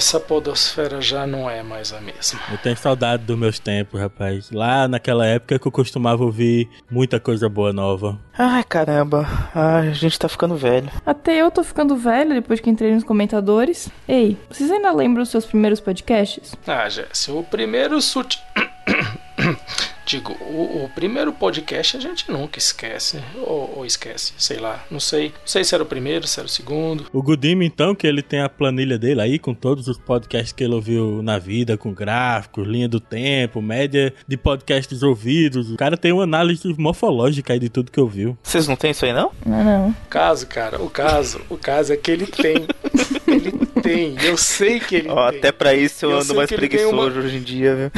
Essa podosfera já não é mais a mesma. Eu tenho saudade dos meus tempos, rapaz. Lá naquela época que eu costumava ouvir muita coisa boa nova. Ai, caramba. Ai, a gente tá ficando velho. Até eu tô ficando velho depois que entrei nos comentadores. Ei, vocês ainda lembram os seus primeiros podcasts? Ah, Jéssica, o primeiro sut... Digo, o, o, primeiro podcast a gente nunca esquece. Ou, ou, esquece, sei lá. Não sei. Não sei se era o primeiro, se era o segundo. O Gudim, então, que ele tem a planilha dele aí com todos os podcasts que ele ouviu na vida, com gráficos, linha do tempo, média de podcasts ouvidos. O cara tem uma análise morfológica aí de tudo que ouviu. Vocês não tem isso aí, não? Não, não. O caso, cara, o caso, o caso é que ele tem. ele tem. Eu sei que ele Ó, tem. Até pra isso eu, Eu ando mais que ele tem preguiçoso uma- hoje em dia, viu?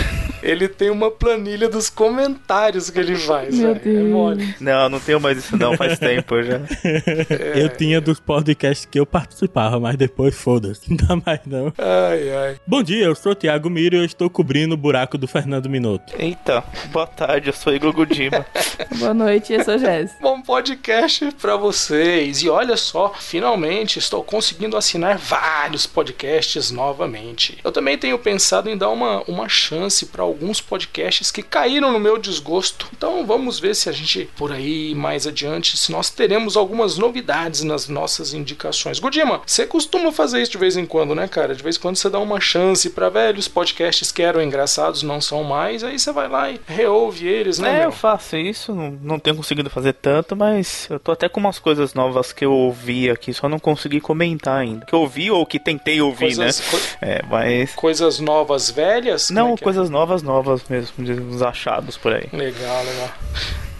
Ele tem uma planilha dos comentários que ele faz. Meu. É mole. Deus. Não, não tenho mais isso não, faz tempo já. É. Eu tinha dos podcasts que eu participava, mas depois foda-se. Não dá mais não. Ai, ai. Bom dia, eu sou o Thiago Miro e eu estou cobrindo o buraco do Fernando Minuto. Eita, boa tarde, eu sou Igor Gudima. Boa noite, eu sou Jéssica. Bom podcast pra vocês. E olha só, finalmente estou conseguindo assinar vários podcasts novamente. Eu também tenho pensado em dar uma, uma chance pra alguns podcasts que caíram no meu desgosto. Então vamos ver se a gente, por aí mais adiante, se nós teremos algumas novidades nas nossas indicações. Gudima, você costuma fazer isso de vez em quando, né, cara? De vez em quando você dá uma chance pra velhos podcasts que eram engraçados, não são mais, aí você vai lá e reouve eles, né? É, meu? eu faço isso, não, não tenho conseguido fazer tanto, mas eu tô até com umas coisas novas que eu ouvi aqui, só não consegui comentar ainda. Que eu ouvi ou que tentei ouvir, Coisas, né? co- É, mas. coisas novas velhas? Não, é é? coisas novas, novas mesmo, uns achados por aí. Legal, legal.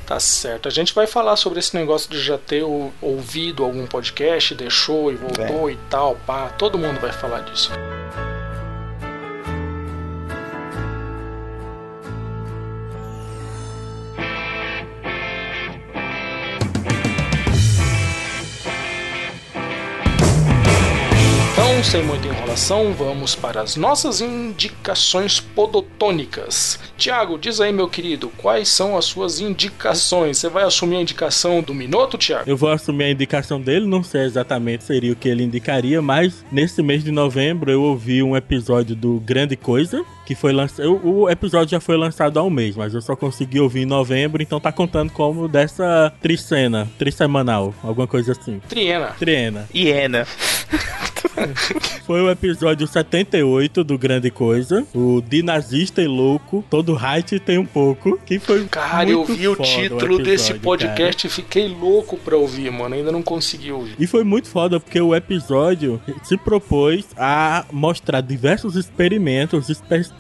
Tá certo. A gente vai falar sobre esse negócio de já ter ou- ouvido algum podcast, deixou e voltou e tal, pá. Todo mundo vai falar disso. Sem muita enrolação, vamos para as nossas indicações podotônicas. Tiago, diz aí, meu querido, quais são as suas indicações? Você vai assumir a indicação do Minuto, Tiago? Eu vou assumir a indicação dele, não sei exatamente seria o que ele indicaria, mas nesse mês de novembro eu ouvi um episódio do Grande Coisa, que foi lançado. O episódio já foi lançado há um mês, mas eu só consegui ouvir em novembro, então tá contando como dessa tricena, trisemanal, alguma coisa assim. Triena. Triena. Hiena. Foi o episódio 78 do Grande Coisa, o de nazista e louco, todo height tem um pouco, que foi Cara, eu vi o título desse episódio, podcast e fiquei louco pra ouvir, mano. Ainda não consegui ouvir. E foi muito foda porque o episódio se propôs a mostrar diversos experimentos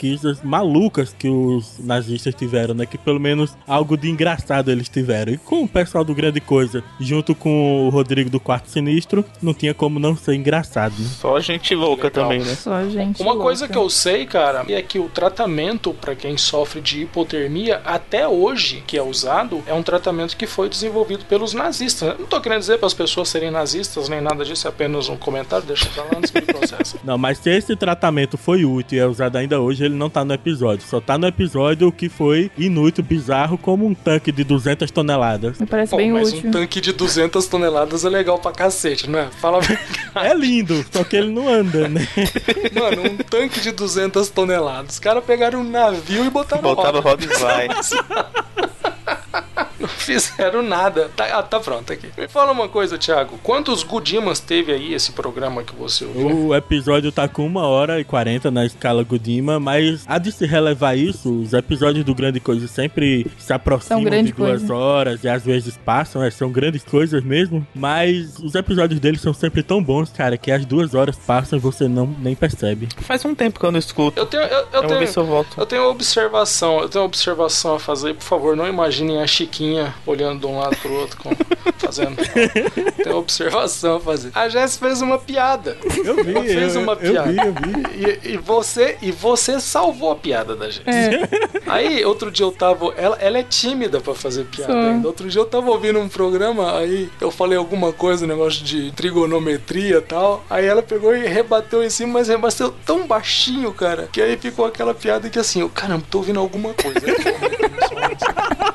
pesquisas malucas que os nazistas tiveram, né? Que pelo menos algo de engraçado eles tiveram. E com o pessoal do Grande Coisa, junto com o Rodrigo do Quarto Sinistro, não tinha como não ser engraçado, né? Só gente louca Legal. também, né? Só gente. Uma louca. coisa que eu sei, cara, é que o tratamento pra quem sofre de hipotermia até hoje que é usado é um tratamento que foi desenvolvido pelos nazistas. Não tô querendo dizer para as pessoas serem nazistas nem nada disso, é apenas um comentário, deixa pra lá antes que me processa. Não, mas se esse tratamento foi útil e é usado ainda hoje, ele não tá no episódio. Só tá no episódio o que foi inútil, bizarro, como um tanque de 200 toneladas. Me parece Pô, bem mas útil. um tanque de 200 toneladas é legal pra cacete, não é? Fala a verdade. É lindo, só que ele não anda, né? Mano, um tanque de 200 toneladas. Os caras pegaram um navio e botaram Botaram roda. roda e vai. Fizeram nada. Tá, ah, tá pronto aqui. Me fala uma coisa, Thiago. Quantos Gudimas teve aí esse programa que você ouviu? O episódio tá com 1 hora e 40 na escala Godima, mas há de se relevar isso, os episódios do Grande Coisa sempre se aproximam de duas coisa. horas e às vezes passam, é, são grandes coisas mesmo, mas os episódios deles são sempre tão bons, cara, que as duas horas passam e você não nem percebe. Faz um tempo que eu não escuto. Eu tenho, eu, eu Eu vou ver tenho, se eu volto. eu tenho uma observação, eu tenho uma observação a fazer. Por favor, não imaginem a Chiquinha olhando de um lado pro outro, com, fazendo. Tem observação a fazer. A Jess fez uma piada. Eu vi, Ela fez eu, uma eu piada. vi, eu vi. E, e você e você salvou a piada da Jess. É. Aí, outro dia eu tava. Ela, ela é tímida pra fazer piada Sou. ainda. Outro dia eu tava ouvindo um programa, aí eu falei alguma coisa, um negócio de trigonometria e tal. Aí ela pegou e rebateu em cima, mas rebateu tão baixinho, cara, que aí ficou aquela piada que assim, eu, caramba, tô ouvindo alguma coisa.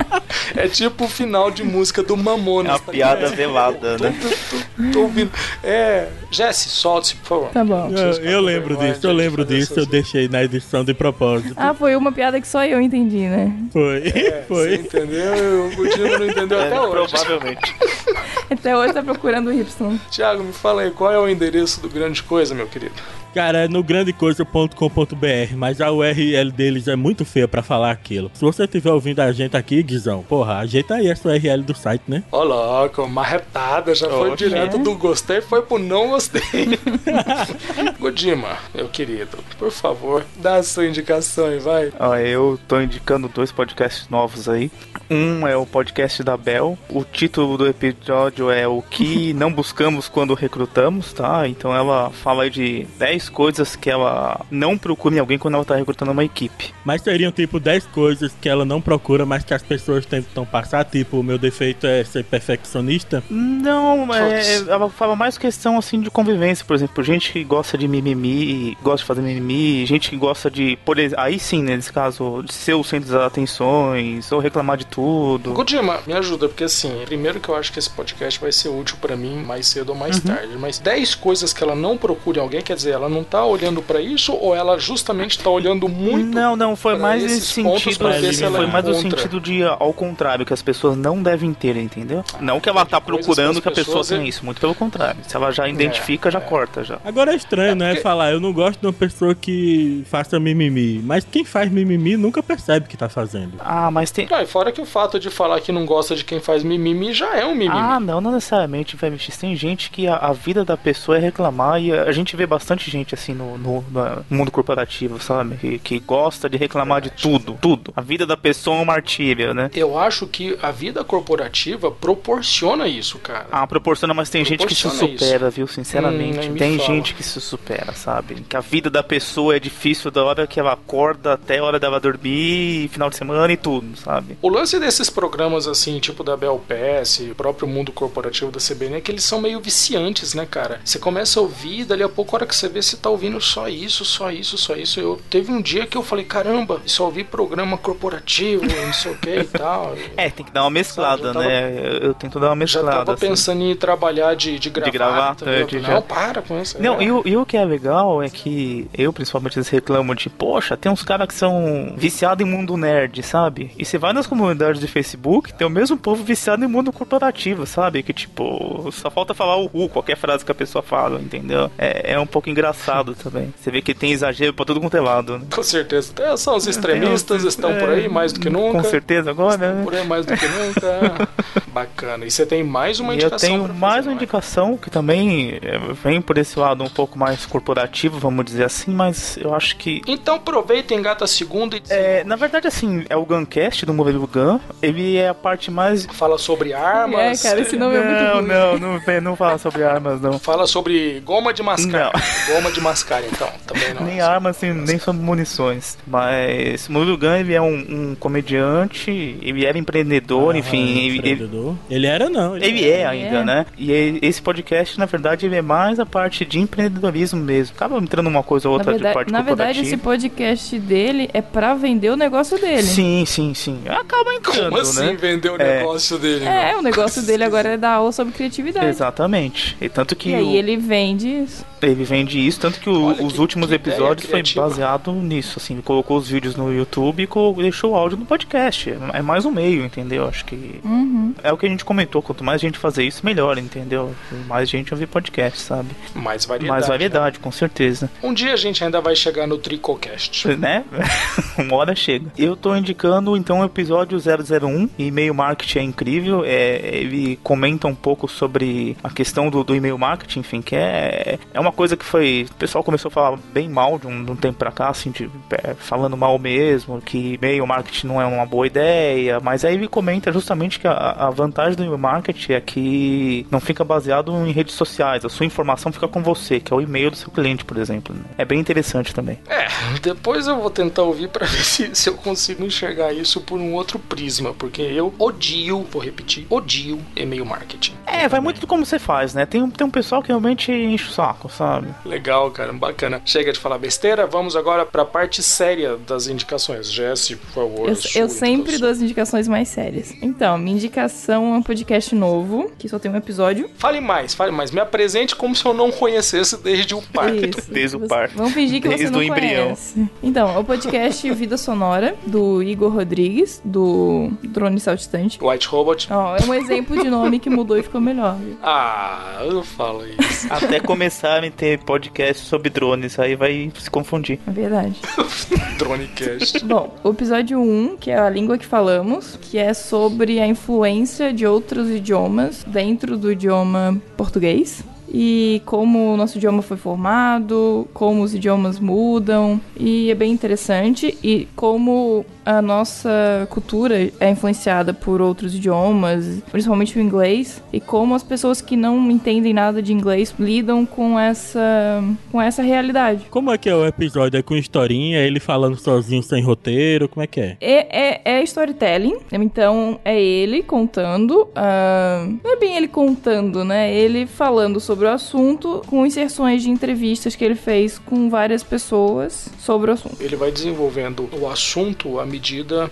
É tipo o final de música do Mamonas. É uma tá piada ligado? velada, né? tô- tô- tô ouvindo. É. Jesse, solte-se, por favor. Tá bom. Eu, eu lembro disso, eu lembro disso, eu deixei na edição de propósito. Ah, foi uma piada que só eu entendi, né? Foi, É, Você foi. entendeu? O Gudino não entendeu até É, hoje. provavelmente. Até hoje tá procurando o Y. Tiago, me fala aí, qual é o endereço do Grande Coisa, meu querido? Cara, é no grandecoisa.com.br, mas a URL deles é muito feia pra falar aquilo. Se você estiver ouvindo a gente aqui, Guizão, porra, ajeita aí essa URL do site, né? Ó, louco, marretada, já foi Oxe. direto do gostei, foi pro não gostei. Godima, meu querido, por favor, dá a sua indicação aí, vai. Ó, eu tô indicando dois podcasts novos aí. Um é o podcast da Bel. O título do episódio é O que não buscamos quando recrutamos, tá? Então ela fala aí de 10 coisas que ela não procura em alguém quando ela tá recrutando uma equipe. Mas seriam tipo 10 coisas que ela não procura, mas que as pessoas tentam passar, tipo, o meu defeito é ser perfeccionista. Não, é, Putz. ela fala mais questão assim de convivência, por exemplo, gente que gosta de mimimi, gosta de fazer mimimi, gente que gosta de, por ex- aí sim, né, nesse caso, de ser o centro das atenções, ou reclamar de tudo. Godima, me ajuda, porque assim, primeiro que eu acho que esse podcast vai ser útil pra mim mais cedo ou mais tarde, mas 10 coisas que ela não procura em alguém, quer dizer, ela não tá olhando pra isso ou ela justamente tá olhando muito Não, não, foi mais nesse sentido, pra ver se ela foi mais no sentido de ao contrário, que as pessoas não devem ter, entendeu? não que ela tá procurando que a as pessoa pessoas- tenha isso, muito pelo contrário. Se ela já identifica, já é. corta já. Agora é estranho, né? porque- Falar, eu não gosto de uma pessoa que faça mimimi. Mas quem faz mimimi nunca percebe que tá fazendo. Ah, mas tem e fora que o fato de falar que não gosta de quem faz mimimi já é um mimimi. Ah, não, não necessariamente, velho. Tem gente que a, a vida da pessoa é reclamar e a, a gente vê bastante gente assim no, no- no mundo corporativo, sabe? Que, que gosta de reclamar de tudo, tudo. A vida da pessoa é um martírio, né? Eu acho que a vida corporativa proporciona isso, cara. Ah, proporciona, mas tem gente que se supera, viu? Sinceramente. Hum, tem fala. gente que se supera, sabe? Que a vida da pessoa é difícil da hora que ela acorda até a hora dela dormir, final de semana e tudo, sabe? O lance desses programas assim, tipo da Bel PS, o próprio mundo corporativo da CBN, é que eles são meio viciantes, né, cara? Você começa a ouvir, dali a pouco, a hora que você vê, você tá ouvindo só isso, só isso, só isso. Eu teve um dia que eu falei, caramba, só ouvi programa corporativo, não sei o que e tal. É, tem que dar uma mesclada, Já tava- né? Eu, eu tento dar uma mesclada. tava assim. pensando em trabalhar de, de gravata. gravata, viu? de- não, já- para com isso. Não, é. e o, e o que é legal é que eu, principalmente, eles reclamam de, poxa, tem uns caras que são viciados em mundo nerd, sabe? E você vai nas comunidades de Facebook, tem o mesmo povo viciado em mundo corporativo, sabe? Que, tipo, só falta falar o Ru, qualquer frase que a pessoa fala, entendeu? É, é um pouco engraçado também. Você vê que tem exagero pra todo quanto é lado, né? Com certeza. É, São os extremistas, Tem- estão por aí mais do que é, nunca. Com certeza agora, né? Por aí mais do que nunca. Bacana. E você tem mais uma E eu indicação tenho mais uma não é? indicação que também é, vem por esse lado um pouco mais corporativo, vamos dizer assim, mas eu acho que Então aproveita, engata a segunda e É, na verdade, assim, é o Guncast do Murilo Gun. Ele é a parte mais. fala sobre armas. É, cara, esse nome é muito não, ruim. não, não, vem- não fala sobre armas, não. Fala sobre goma de mascar. Goma de mascar, então. Também não. Nem armas, assim, nem sobre munições. Mas Murilo Gun, ele é um, um comediante, ele era empreendedor, Ah, enfim. Ele, ele, empreendedor. Ele era, não. ele é ainda, É. né? E esse podcast, na verdade, ele é mais a parte de empreendedorismo mesmo. Acaba entrando uma coisa ou outra de verdade, parte na verdade, esse podcast dele é pra vender o negócio dele. Sim, sim, sim. Acaba entrando, Como assim né? vender o É. negócio dele? É, meu? o negócio dele agora é dar aula sobre criatividade. Exatamente. E tanto que E aí o- ele vende isso. Ele vende isso, tanto que o- os que- últimos que episódios foi baseado nisso, assim, ele colocou os vídeos no YouTube e deixou o áudio no podcast. É mais um meio, entendeu? Acho que Uhum. é o que a gente comentou, quanto mais gente fazer isso, melhor, entendeu? Mais gente ouvir podcast, sabe? Mais variedade. mais variedade, com certeza. né? Um dia a gente ainda vai chegar no Tricocast. Né? Uma hora chega. Eu tô indicando então o episódio 001, e-mail marketing é incrível. É, ele comenta um pouco sobre a questão do, do e-mail marketing, enfim, que é, é uma uma coisa que foi. O pessoal começou a falar bem mal de um, de um tempo pra cá, assim, de, é, falando mal mesmo, que e-mail marketing não é uma boa ideia, mas aí me comenta justamente que a, a vantagem do e-mail marketing é que não fica baseado em redes sociais, a sua informação fica com você, que é o e-mail do seu cliente, por exemplo. né? É bem interessante também. É, depois eu vou tentar ouvir pra ver se, se eu consigo enxergar isso por um outro prisma, porque eu odio, vou repetir, odio e-mail marketing. É, vai muito de como você faz, né? Tem um, tem um pessoal que realmente enche o saco, sabe? Legal, cara, bacana. Chega de falar besteira, vamos agora pra parte séria das indicações. Jesse, por favor. Eu, eu sempre indicação. dou as indicações mais sérias. Então, minha indicação é um podcast novo, que só tem um episódio. Fale mais, fale mais. Me apresente como se eu não conhecesse desde o parto. Isso. Desde o parto. Vamos fingir que Desde você não o embrião. conhece. Então, é o podcast Vida Sonora, do Igor Rodrigues, do Drone Saltitante. White Robot. Ó, é um exemplo de nome que mudou e ficou melhor. viu? Ah, eu falo isso. Até começarem a ter podcast sobre drones, aí vai se confundir. É verdade. Dronecast. Bom, o episódio 1, que é a língua que falamos, que é sobre a influência de outros idiomas dentro do idioma português. E como o nosso idioma foi formado, como os idiomas mudam, e é bem interessante. E como a nossa cultura é influenciada por outros idiomas, principalmente o inglês, e como as pessoas que não entendem nada de inglês lidam com essa, com essa realidade. Como é que é o episódio? É com historinha, ele falando sozinho sem roteiro? Como é que é? É, é, é storytelling, então é ele contando. ah, não é bem ele contando, né? Ele falando sobre o assunto com inserções de entrevistas que ele fez com várias pessoas sobre o assunto. Ele vai desenvolvendo o assunto à medida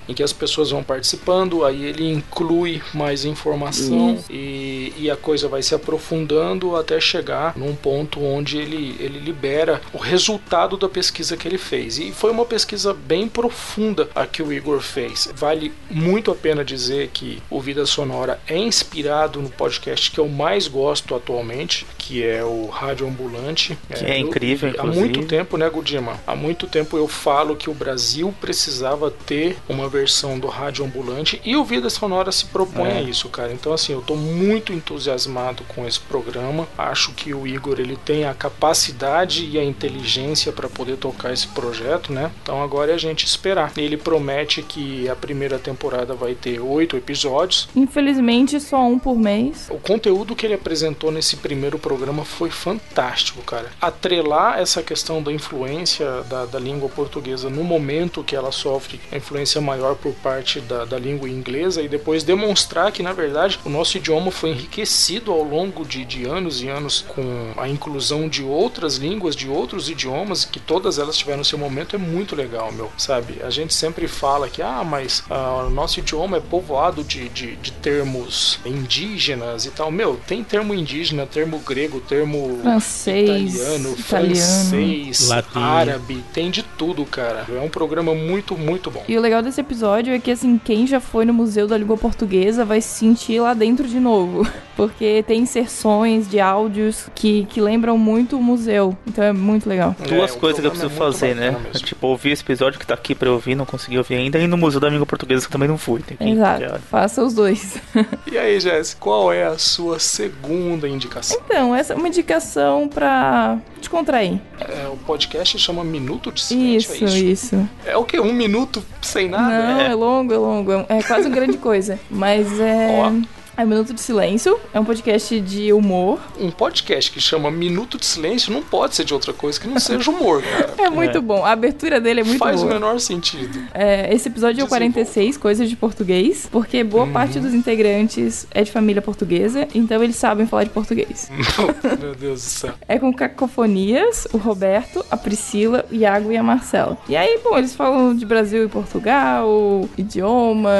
em que as pessoas vão participando, aí ele inclui mais informação e, e a coisa vai se aprofundando até chegar num ponto onde ele, ele libera o resultado da pesquisa que ele fez. E foi uma pesquisa bem profunda a que o Igor fez. Vale muito a pena dizer que o Vida Sonora é inspirado no podcast que eu mais gosto atualmente, que é o Rádio Ambulante. Que é incrível, Há inclusive. muito tempo, né, Gudima? Há muito tempo eu falo que o Brasil precisava ter uma versão do rádio ambulante e o Vida Sonora se propõe É. a isso, cara. Então, assim, eu tô muito entusiasmado com esse programa. Acho que o Igor ele tem a capacidade e a inteligência para poder tocar esse projeto, né? Então agora é a gente esperar. Ele promete que a primeira temporada vai ter oito episódios. Infelizmente, só um por mês. O conteúdo que ele apresentou nesse primeiro programa foi fantástico, cara. Atrelar essa questão da influência da, da língua portuguesa no momento que ela sofre a influência maior por parte da, da língua inglesa e depois demonstrar que, na verdade, o nosso idioma foi enriquecido ao longo de, de anos e anos com a inclusão de outras línguas, de outros idiomas, que todas elas tiveram seu momento, é muito legal, meu, sabe? A gente sempre fala que, ah, mas ah, o nosso idioma é povoado de, de, de termos indígenas e tal. Meu, tem termo indígena, termo grego, termo Francês, italiano, italiano. francês, Latim. árabe, tem de tudo, cara. É um programa muito, muito bom. E o legal desse episódio é que, assim, quem já foi no Museu da Língua Portuguesa vai se sentir lá dentro de novo. Porque tem inserções de áudios que, que lembram muito o museu. Então é muito legal. Duas É, coisas que eu é preciso fazer, né? Tipo, ouvir esse episódio que tá aqui pra eu ouvir, não consegui ouvir ainda, e no Museu da Língua Portuguesa que eu também não fui. Tem que Exato. Faça os dois. E aí, Jéssica, qual é a sua segunda indicação? Então, essa é uma indicação pra descontrair. É, o podcast chama Minuto de Silêncio, Isso, é isso? isso. É o que? Um minuto sem nada? Não, é. longo, é longo. É é quase uma grande coisa. Mas é. Ó. É Minuto de Silêncio. É um podcast de humor. Um podcast que chama Minuto de Silêncio não pode ser de outra coisa que não seja humor, cara. É muito É. bom. A abertura dele é muito Faz o boa. menor sentido. É, esse episódio é o Desenvolva. 46, Coisas de Português, porque boa parte dos integrantes é de família portuguesa, então eles sabem falar de português. Meu Deus do céu. É com Cacofonias, o Roberto, a Priscila, o Iago e a Marcela. E aí, bom, eles falam de Brasil e Portugal, idioma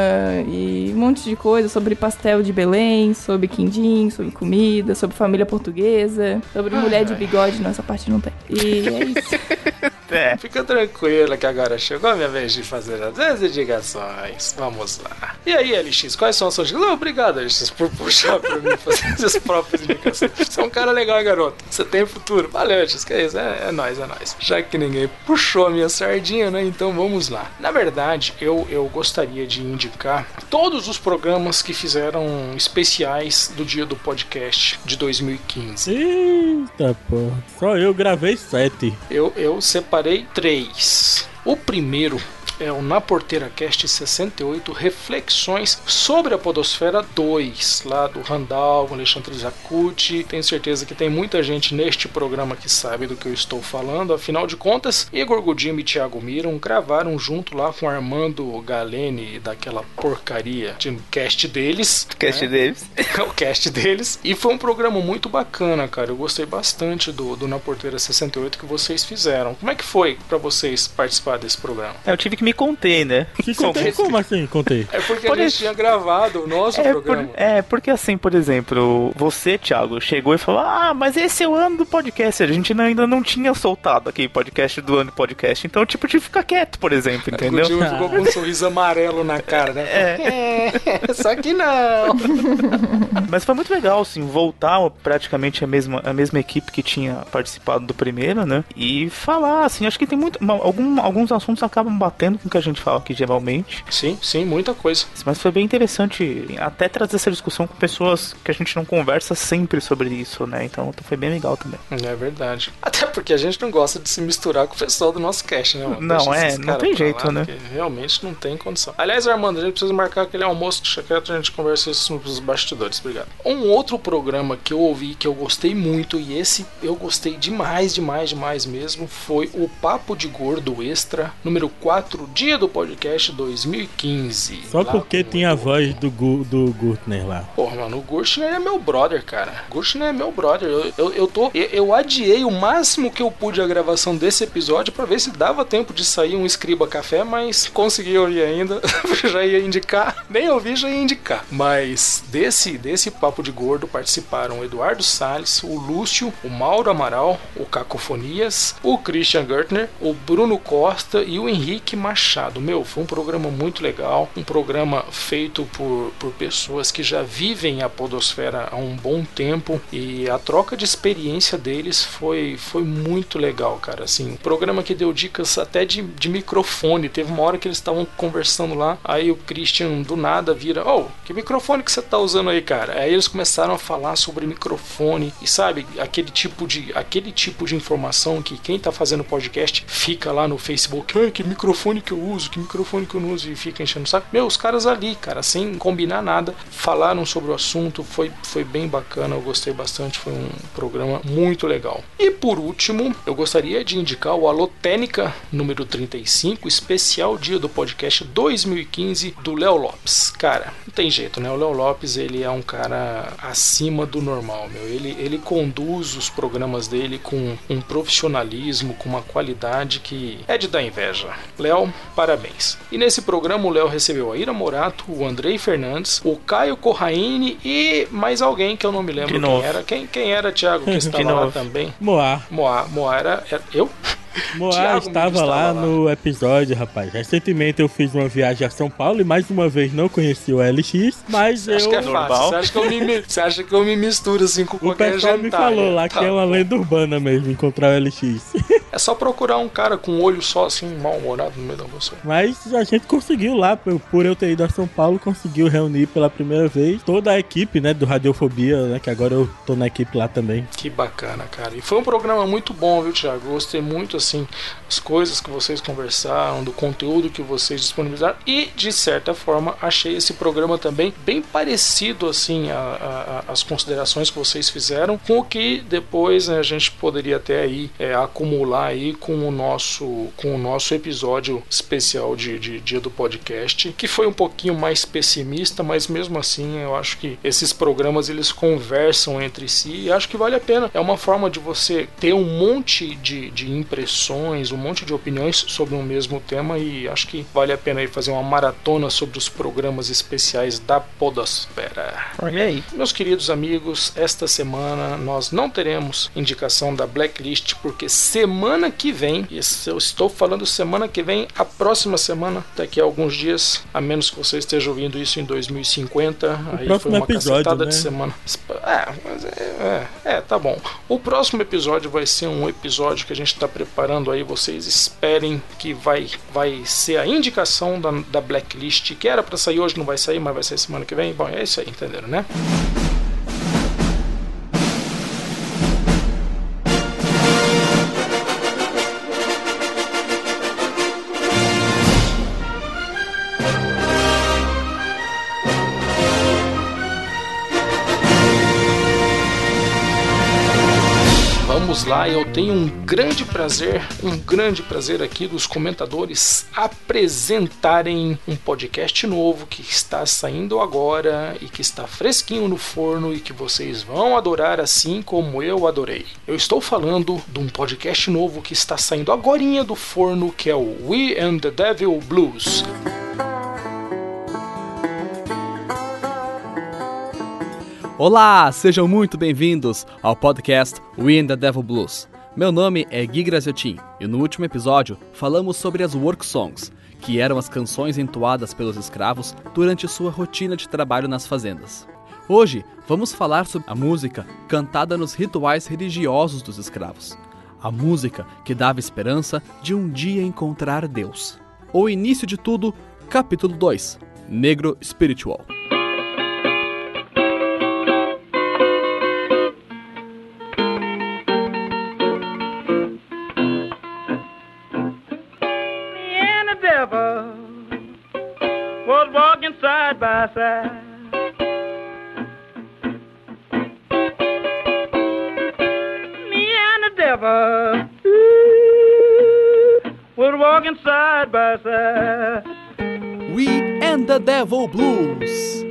e um monte de coisa sobre pastel de Belém, sobre quindim, sobre comida, sobre família portuguesa, sobre mulher de bigode, não, essa parte não tem. E é isso. É. Fica tranquila que agora chegou a minha vez de fazer as indicações. Vamos lá. E aí, LX, quais são as suas indicações? Obrigado, LX, por puxar pra mim fazer as próprias indicações. Você é um cara legal, garoto. Você tem futuro. Valeu, LX, que é isso? É, é nóis, é nóis. Já que ninguém puxou a minha sardinha, né? Então vamos lá. Na verdade, eu, eu gostaria de indicar todos os programas que fizeram especiais do dia do podcast de 2015. Ih, Eita, pô. Só eu gravei sete. Eu, eu separei três. O primeiro é o Na Porteira Cast 68, Reflexões sobre a Podosfera 2, lá do Randall, Alexandre Zacuti. Tenho certeza que tem muita gente neste programa que sabe do que eu estou falando. Afinal de contas, Igor Godinho e Thiago Miron gravaram junto lá com Armando Galene daquela porcaria de cast deles. Cast né? deles. o cast deles. E foi um programa muito bacana, cara. Eu gostei bastante do, do Na Porteira 68 que vocês fizeram. Como é que foi para vocês participar desse programa? Eu tive que me contei, né? Que contei? Como assim contei? É porque por a gente tinha gravado o nosso é programa. Por, é, porque assim, por exemplo, você, Thiago, chegou e falou: Ah, mas esse é o ano do podcast. A gente ainda não tinha soltado aqui podcast do ano do podcast. Então, tipo, tive que ficar quieto, por exemplo, entendeu? O Tio ficou com um sorriso amarelo na cara, né? É. é só que não. mas foi muito legal, assim, voltar praticamente a mesma, a mesma equipe que tinha participado do primeiro, né? E falar, assim, acho que tem muito. Algum, alguns assuntos acabam batendo com o que a gente fala aqui geralmente. Sim, sim, muita coisa. Mas foi bem interessante até trazer essa discussão com pessoas que a gente não conversa sempre sobre isso, né? Então foi bem legal também. É verdade. Até porque a gente não gosta de se misturar com o pessoal do nosso cast, né? Mano? Não, é, não tem jeito, lá, né? Realmente não tem condição. Aliás, Armando, a gente precisa marcar aquele almoço secreto a gente conversa isso nos bastidores, obrigado. Um outro programa que eu ouvi que eu gostei muito e esse eu gostei demais, demais, demais mesmo foi o Papo de Gordo Extra número 4 dia do podcast 2015. Só porque tinha a voz do, do Gurtner lá. Porra, mano, o Gurtner é meu brother, cara. Gurtner é meu brother. Eu, eu, eu tô. Eu, eu, adiei o máximo que eu pude a gravação desse episódio para ver se dava tempo de sair um escriba café, mas consegui ouvir ainda. já ia indicar. Nem ouvi, já ia indicar. Mas desse, desse papo de gordo participaram o Eduardo Salles, o Lúcio, o Mauro Amaral, o Cacofonias, o Christian Gertner, o Bruno Costa e o Henrique Machado. Meu, foi um programa muito legal, um programa feito por, por pessoas que já vivem a podosfera há um bom tempo e a troca de experiência deles foi, foi muito legal, cara. Assim, um programa que deu dicas até de, de microfone. Teve uma hora que eles estavam conversando lá, aí o Christian do nada vira: Oh, que microfone que você tá usando aí, cara? Aí eles começaram a falar sobre microfone e sabe, aquele tipo de, aquele tipo de informação que quem tá fazendo podcast fica lá no Facebook: que microfone que eu uso, que microfone que eu não uso e fica enchendo o saco. Meu, os caras ali, cara, sem combinar nada, falaram sobre o assunto, foi, foi bem bacana, eu gostei bastante, foi um programa muito legal. E por último, eu gostaria de indicar o Alotênica número 35, especial dia do podcast 2015 do Léo Lopes. Cara, não tem jeito, né? O Léo Lopes, ele é um cara acima do normal, meu. Ele, ele conduz os programas dele com um profissionalismo, com uma qualidade que é de dar inveja. Léo, parabéns. E nesse programa o Léo recebeu a Ira Morato, o Andrei Fernandes, o Caio Corraine e mais alguém que eu não me lembro quem era. Quem, quem era, Thiago, que estava lá também? Moá. Moá. Moá era, era eu? Moá estava lá, lá, no episódio, rapaz. Recentemente eu fiz uma viagem a São Paulo e mais uma vez não conheci o LX, mas Você eu. Acha que é fácil. Você acha que, eu me, você acha que eu me misturo assim com o qualquer pessoal me falou lá tá que é uma lenda urbana mesmo encontrar o LX. É só procurar um cara com um olho só assim, mal-humorado no meio da você. Mas a gente conseguiu lá, por eu ter ido a São Paulo, conseguiu reunir pela primeira vez toda a equipe, né, do Radiofobia, né, que agora eu tô na equipe lá também. Que bacana, cara. E foi um programa muito bom, viu, Thiago? gostei muito, assim, as coisas que vocês conversaram, do conteúdo que vocês disponibilizaram e, de certa forma, achei esse programa também bem parecido, assim, a, a, as considerações que vocês fizeram com o que depois né, a gente poderia até aí é, acumular aí com o nosso com o nosso episódio especial de, de dia do podcast, que foi um pouquinho mais pessimista, mas mesmo assim eu acho que esses programas eles conversam entre si e acho que vale a pena. É uma forma de você ter um monte de, de impressões, um monte de opiniões sobre um mesmo tema e acho que vale a pena aí fazer uma maratona sobre os programas especiais da Podosfera. Aí. Meus queridos amigos, esta semana nós não teremos indicação da Blacklist porque semana que vem, e eu estou falando semana que vem, a próxima semana, daqui a alguns dias, a menos que você esteja ouvindo isso em 2050, o aí foi uma episódio, cacetada né? de semana. É, mas é, é, é, tá bom. O próximo episódio vai ser um episódio que a gente está preparando aí, vocês esperem que vai, vai ser a indicação da, da Blacklist, que era para sair hoje, não vai sair, mas vai sair semana que vem. Bom, é isso aí, entenderam, né? Tenho um grande prazer, um grande prazer aqui dos comentadores apresentarem um podcast novo que está saindo agora e que está fresquinho no forno e que vocês vão adorar assim como eu adorei. Eu estou falando de um podcast novo que está saindo agorinha do forno que é o We and the Devil Blues. Olá, sejam muito bem-vindos ao podcast We and the Devil Blues. Meu nome é Gui Graziotin e no último episódio falamos sobre as work songs, que eram as canções entoadas pelos escravos durante sua rotina de trabalho nas fazendas. Hoje vamos falar sobre a música cantada nos rituais religiosos dos escravos. A música que dava esperança de um dia encontrar Deus. O início de tudo, capítulo 2 Negro Spiritual. Side by side. Me and the devil ooh, was walking side by side. We and the Devil Blues.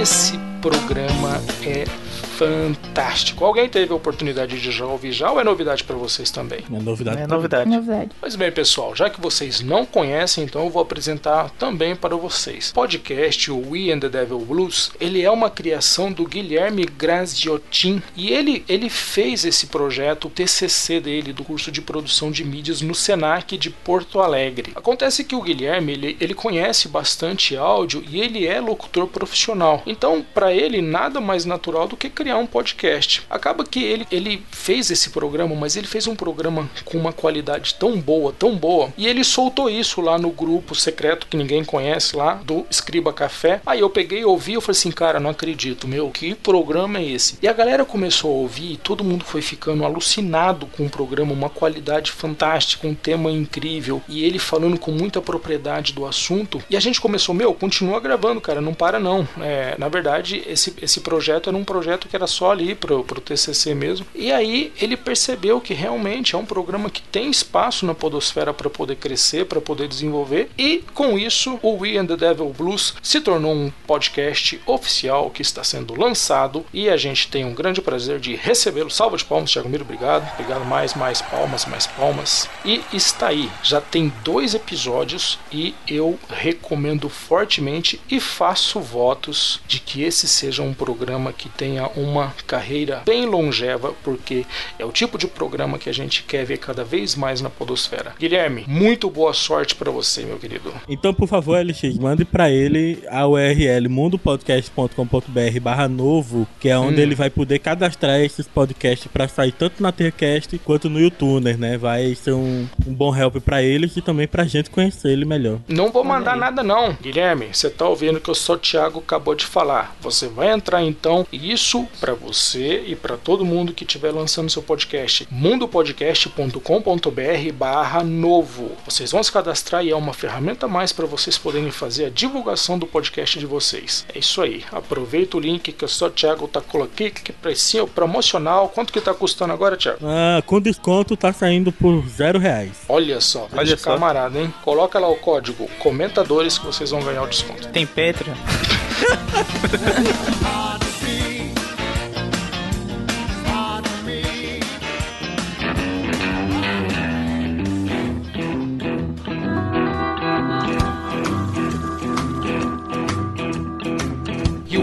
Esse programa é fantástico. Alguém teve a oportunidade de já ouvir já ou é novidade para vocês também? É novidade. É novidade. Novidade. Pois bem, pessoal, já que vocês não conhecem, então eu vou apresentar também para vocês. O podcast, o We and the Devil Blues, ele é uma criação do Guilherme Graziotin e ele, ele fez esse projeto, o TCC dele, do curso de produção de mídias no Senac de Porto Alegre. Acontece que o Guilherme, ele, ele conhece bastante áudio e ele é locutor profissional. Então, para ele, nada mais natural do que criar um podcast. Acaba que ele, ele fez esse programa, mas ele fez um programa com uma qualidade tão boa, tão boa, e ele soltou isso lá no grupo secreto que ninguém conhece lá, do Escriba Café. Aí eu peguei, ouvi, eu falei assim, cara, não acredito, meu, que programa é esse? E a galera começou a ouvir e todo mundo foi ficando alucinado com o programa, uma qualidade fantástica, um tema incrível, e ele falando com muita propriedade do assunto. E a gente começou, meu, continua gravando, cara, não para não. É, na verdade, esse, esse projeto era um projeto que era só ali pro, pro TCC mesmo. E aí ele percebeu que realmente é um programa que tem espaço na podosfera para poder crescer, para poder desenvolver. E com isso, o We and the Devil Blues se tornou um podcast oficial que está sendo lançado e a gente tem um grande prazer de recebê-lo. Salva de palmas, Thiago Miro, obrigado. Obrigado mais, mais palmas, mais palmas. E está aí, já tem dois episódios e eu recomendo fortemente e faço votos de que esse seja um programa que tenha uma carreira bem longeva, porque é o tipo de programa que a gente quer ver cada vez mais na podosfera. Guilherme, muito boa sorte para você, meu querido. Então, por favor, LX, mande pra ele a URL mundopodcast.com.br barra novo, que é onde Hum. ele vai poder cadastrar esses podcasts pra sair tanto na Tercast quanto no YouTuner, né? Vai ser um, um bom help pra eles e também pra gente conhecer ele melhor. Não vou mandar nada não. Guilherme, você tá ouvindo o que o seu Thiago acabou de falar. Você vai entrar então, isso para você e para todo mundo que estiver lançando seu podcast, mundopodcast.com.br barra novo. Vocês vão se cadastrar e é uma ferramenta a mais para vocês poderem fazer a divulgação do podcast de vocês. É isso aí. Aproveita o link que o seu Thiago tá colocando aqui, que precinho promocional. Quanto que tá custando agora, Thiago? Ah, com desconto tá saindo por zero reais. Olha só, Olha só. camarada, hein? Coloca lá o código comentadores que vocês vão ganhar o desconto. Tem Patreon?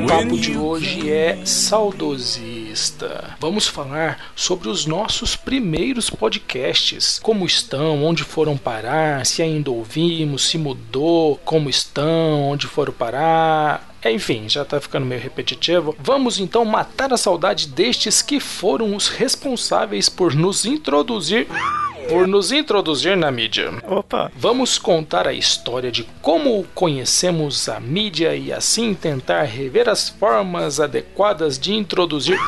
o papo de hoje é saudosista. Vamos falar sobre os nossos primeiros podcasts. Como estão, onde foram parar, se ainda ouvimos, se mudou, como estão, onde foram parar. Enfim, já tá ficando meio repetitivo. Vamos então matar a saudade destes que foram os responsáveis por nos introduzir por nos introduzir na mídia. Opa! Vamos contar a história de como conhecemos a mídia e assim tentar rever as formas adequadas de introduzir.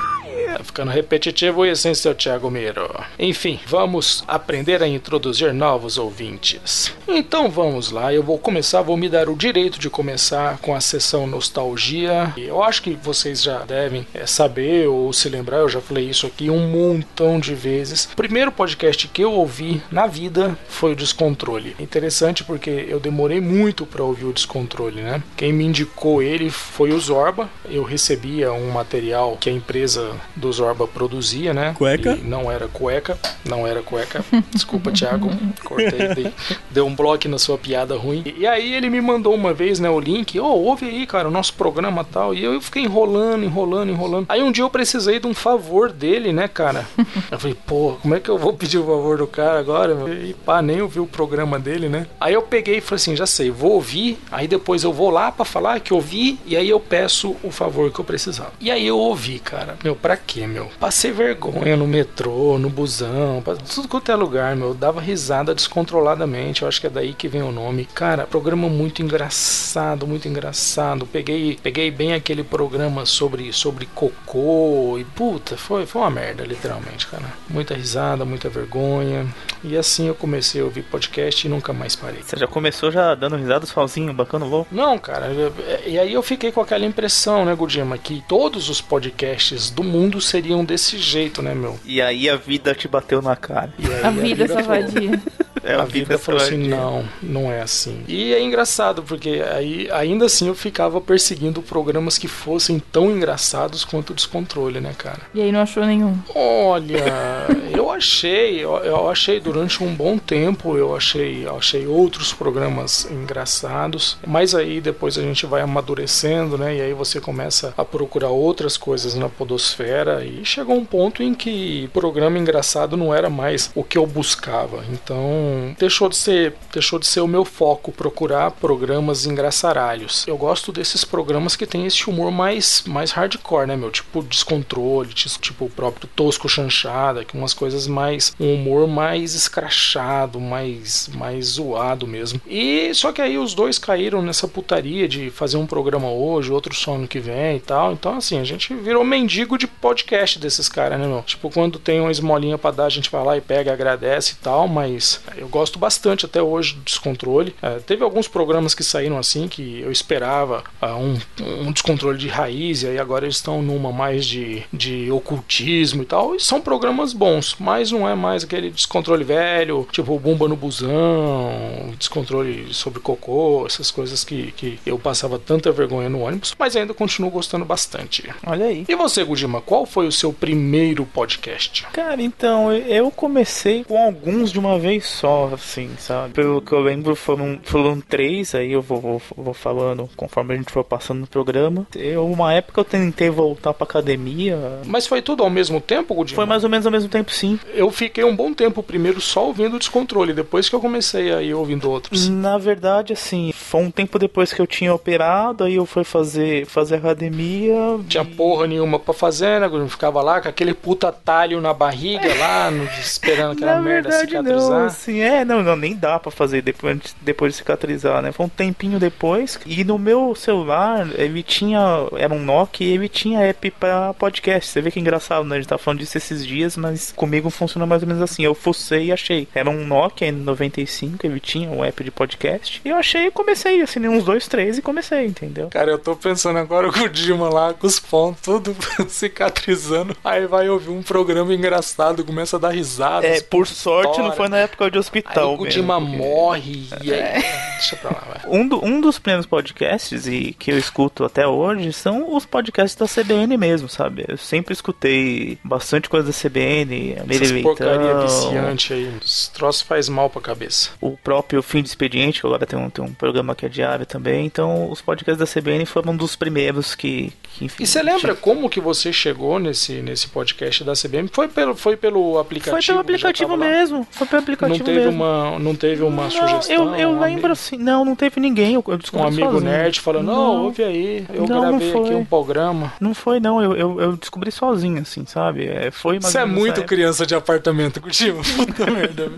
Tá ficando repetitivo isso, hein, seu Thiago Miro? Enfim, vamos aprender a introduzir novos ouvintes. Então vamos lá, eu vou começar, vou me dar o direito de começar com a sessão Nostalgia. Eu acho que vocês já devem é, saber ou se lembrar, eu já falei isso aqui um montão de vezes. O primeiro podcast que eu ouvi na vida foi o Descontrole. Interessante porque eu demorei muito para ouvir o Descontrole, né? Quem me indicou ele foi o Zorba. Eu recebia um material que a empresa do Zorba produzia, né? Cueca? E não era cueca, não era cueca. Desculpa, Thiago. Cortei, dei, deu um bloco na sua piada ruim. E, e aí ele me mandou uma vez, né, o link. Ô, oh, ouve aí, cara, o nosso programa tal. E eu fiquei enrolando, enrolando, enrolando. Aí um dia eu precisei de um favor dele, né, cara? Eu falei, pô, como é que eu vou pedir o favor do cara agora? Meu? E pá, nem ouvi o programa dele, né? Aí eu peguei e falei assim, já sei, vou ouvir. Aí depois eu vou lá para falar que ouvi. E aí eu peço o favor que eu precisava. E aí eu ouvi, cara. Meu, pra quê, meu? Passei vergonha no metrô, no busão, tudo quanto é lugar, meu. Eu dava risada descontroladamente. Eu acho que é daí que vem o nome. Cara, programa muito engraçado, muito engraçado. Peguei, peguei bem aquele programa sobre, sobre cocô e puta, foi, foi uma merda, literalmente, cara. Muita risada, muita vergonha. E assim eu comecei a ouvir podcast e nunca mais parei. Você já começou já dando risada sozinho, bacana louco? Não, cara. eu- E aí eu fiquei com aquela impressão, né, Gudima, que todos os podcasts do mundo seriam desse jeito, né, meu? E aí a vida te bateu na cara. E aí A vida, falou- safadia. É, a vida falou assim, não, não é assim. E é engraçado, porque aí ainda assim eu ficava perseguindo programas que fossem tão engraçados quanto o Descontrole, né, cara? E aí não achou nenhum. Olha, eu achei, eu, eu achei durante um bom tempo, eu achei, eu achei outros programas engraçados, mas aí depois a gente vai amadurecendo, né? E aí você começa a procurar outras coisas na podosfera e chegou um ponto em que programa engraçado não era mais o que eu buscava. Então, deixou de ser, deixou de ser o meu foco procurar programas engraçaralhos. Eu gosto desses programas que tem esse humor mais mais hardcore, né, meu? Tipo descontrole, tipo o próprio Tosco Chanchada, que umas coisas mais um humor mais escrachado, mais mais zoado mesmo. E só que aí os dois caíram nessa putaria de fazer um programa hoje, outro só ano que vem e tal. Então assim, a gente virou mendigo de podcast desses caras, né, meu? Tipo, quando tem uma esmolinha pra dar, a gente vai lá e pega, agradece e tal, mas eu gosto bastante até hoje do descontrole. É, teve alguns programas que saíram assim que eu esperava ah, um, um descontrole de raiz, e aí agora eles estão numa mais de, de ocultismo e tal. E são programas bons, mas não é mais aquele descontrole velho, tipo Bumba no Busão, descontrole sobre cocô, essas coisas que, que eu passava tanta vergonha no ônibus, mas ainda continuo gostando bastante. Olha aí. E você, Gudima, qual foi o seu primeiro podcast? Cara, então, eu comecei com alguns de uma vez só, assim, sabe? Pelo que eu lembro, foram, foram três, aí eu vou, vou, vou falando conforme a gente for passando no programa. Eu, uma época eu tentei voltar pra academia. Mas foi tudo ao mesmo tempo, Gudima? Foi mais ou menos ao mesmo tempo, sim. Eu fiquei um bom tempo primeiro só ouvindo o descontrole, depois que eu comecei a ir ouvindo outros. Na verdade, assim, foi um tempo depois que eu tinha operado, aí eu fui fazer, fazer academia. Tinha porra nenhuma pra fazer, né? Gudima? Ficava lá com aquele puta talho na barriga lá, no- esperando aquela Na merda verdade, não, cicatrizar. Assim, é, não, não, nem dá pra fazer depois, depois de cicatrizar, né? Foi um tempinho depois. E no meu celular, ele tinha, era um Nokia e ele tinha app pra podcast. Você vê que engraçado, né? A gente tá falando disso esses dias, mas comigo funciona mais ou menos assim. Eu fucei e achei. Era um Nokia N95, ele tinha um app de podcast. E eu achei e comecei, assim, uns dois, três e comecei, entendeu? Cara, eu tô pensando agora com o Dima lá, com os pontos tudo cicatrizando. Aí vai ouvir um programa engraçado, começa a dar risada. É, por sorte não estoura. foi na época de Aí hospital. o Gudima mesmo, porque- morre e aí. Deixa pra lá, vai. Um, do- um dos primeiros podcasts e que eu escuto até hoje são os podcasts da CBN mesmo, sabe? Eu sempre escutei bastante coisa da CBN, Essas Meire porcaria viciante aí. Esse troço faz mal pra cabeça. o próprio Fim de Expediente, que agora tem um, tem um programa que é diário também. Então, os podcasts da CBN foram um dos primeiros que, que enfim. E você lembra como que você chegou nesse, nesse podcast da CBM? Foi pelo, foi pelo aplicativo? Foi pelo aplicativo lá? mesmo. Foi pelo aplicativo teve mesmo. uma, não teve uma Não, sugestão? eu, eu um lembro amigo- assim. Não, não teve ninguém. Eu, eu descobri Um amigo sozinho. nerd falando, não, Não. ouve aí, eu Não, não gravei aqui um programa. Não foi, não. Eu, eu, eu descobri sozinho, assim, sabe? É, foi Você é muito criança de apartamento, Curitiba. Puta merda.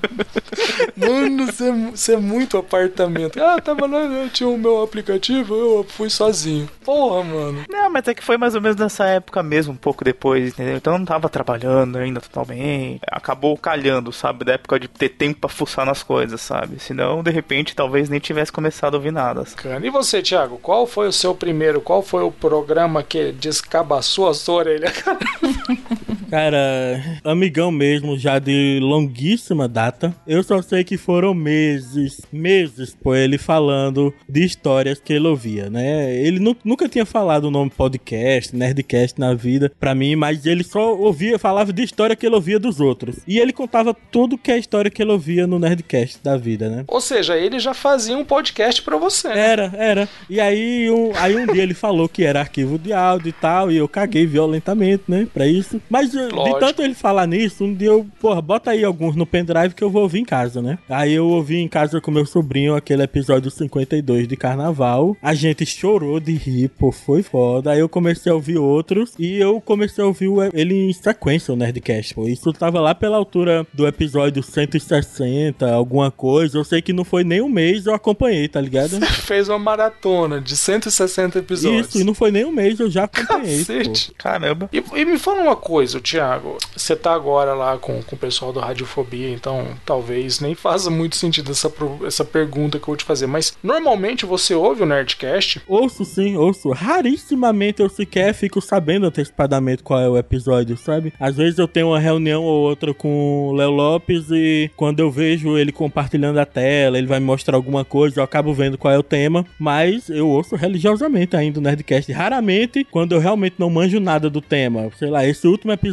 Mano, você é, você é muito apartamento. Ah, tava lá, eu tinha o meu aplicativo, eu fui sozinho. Porra, mano. Não, mas é que foi mais ou menos nessa época mesmo, um pouco depois, entendeu? Então eu não tava trabalhando ainda totalmente. Acabou calhando, sabe? Da época de ter tempo pra fuçar nas coisas, sabe? Senão, de repente, talvez nem tivesse começado a ouvir nada. Cara, E você, Thiago, qual foi o seu primeiro? Qual foi o programa que descabaçou a sua orelha? Cara, amigão mesmo, já de longuíssima data. Eu só sei que foram meses, meses, por ele falando de histórias que ele ouvia, né? Ele nu- nunca tinha falado o nome podcast, Nerdcast na vida pra mim, mas ele só ouvia, falava de história que ele ouvia dos outros. E ele contava tudo que é a história que ele ouvia no Nerdcast da vida, né? Ou seja, ele já fazia um podcast pra você. né? Era, era. E aí um, aí um dia ele falou que era arquivo de áudio e tal, e eu caguei violentamente, né, pra isso. Mas eh, de Lógico. tanto ele falar nisso, um dia eu, porra, bota aí alguns no pendrive que eu vou ouvir em casa, né? Aí eu ouvi em casa com meu sobrinho aquele episódio 52 de carnaval. A gente chorou de rir, pô, foi foda. Aí eu comecei a ouvir outros e eu comecei a ouvir ele em sequência, o Nerdcast, pô. Isso tava lá pela altura do episódio 160, alguma coisa. Eu sei que não foi nem um mês, eu acompanhei, tá ligado? Fez uma maratona de 160 episódios. Isso, e não foi nem um mês, eu já acompanhei, pô. Cacete. Caramba. E, e me fala uma coisa, Thiago. Você tá agora lá com, com o pessoal do Radiofobia, então talvez nem faça muito sentido essa, essa pergunta que eu vou te fazer. Mas normalmente você ouve o Nerdcast? Ouço sim, ouço. Rarissimamente eu sequer fico sabendo antecipadamente qual é o episódio, sabe? Às vezes eu tenho uma reunião ou outra com o Léo Lopes e quando eu vejo ele compartilhando a tela, ele vai me mostrar alguma coisa, eu acabo vendo qual é o tema, mas eu ouço religiosamente ainda o Nerdcast. Raramente, quando eu realmente não manjo nada do tema. Sei lá, esse último episódio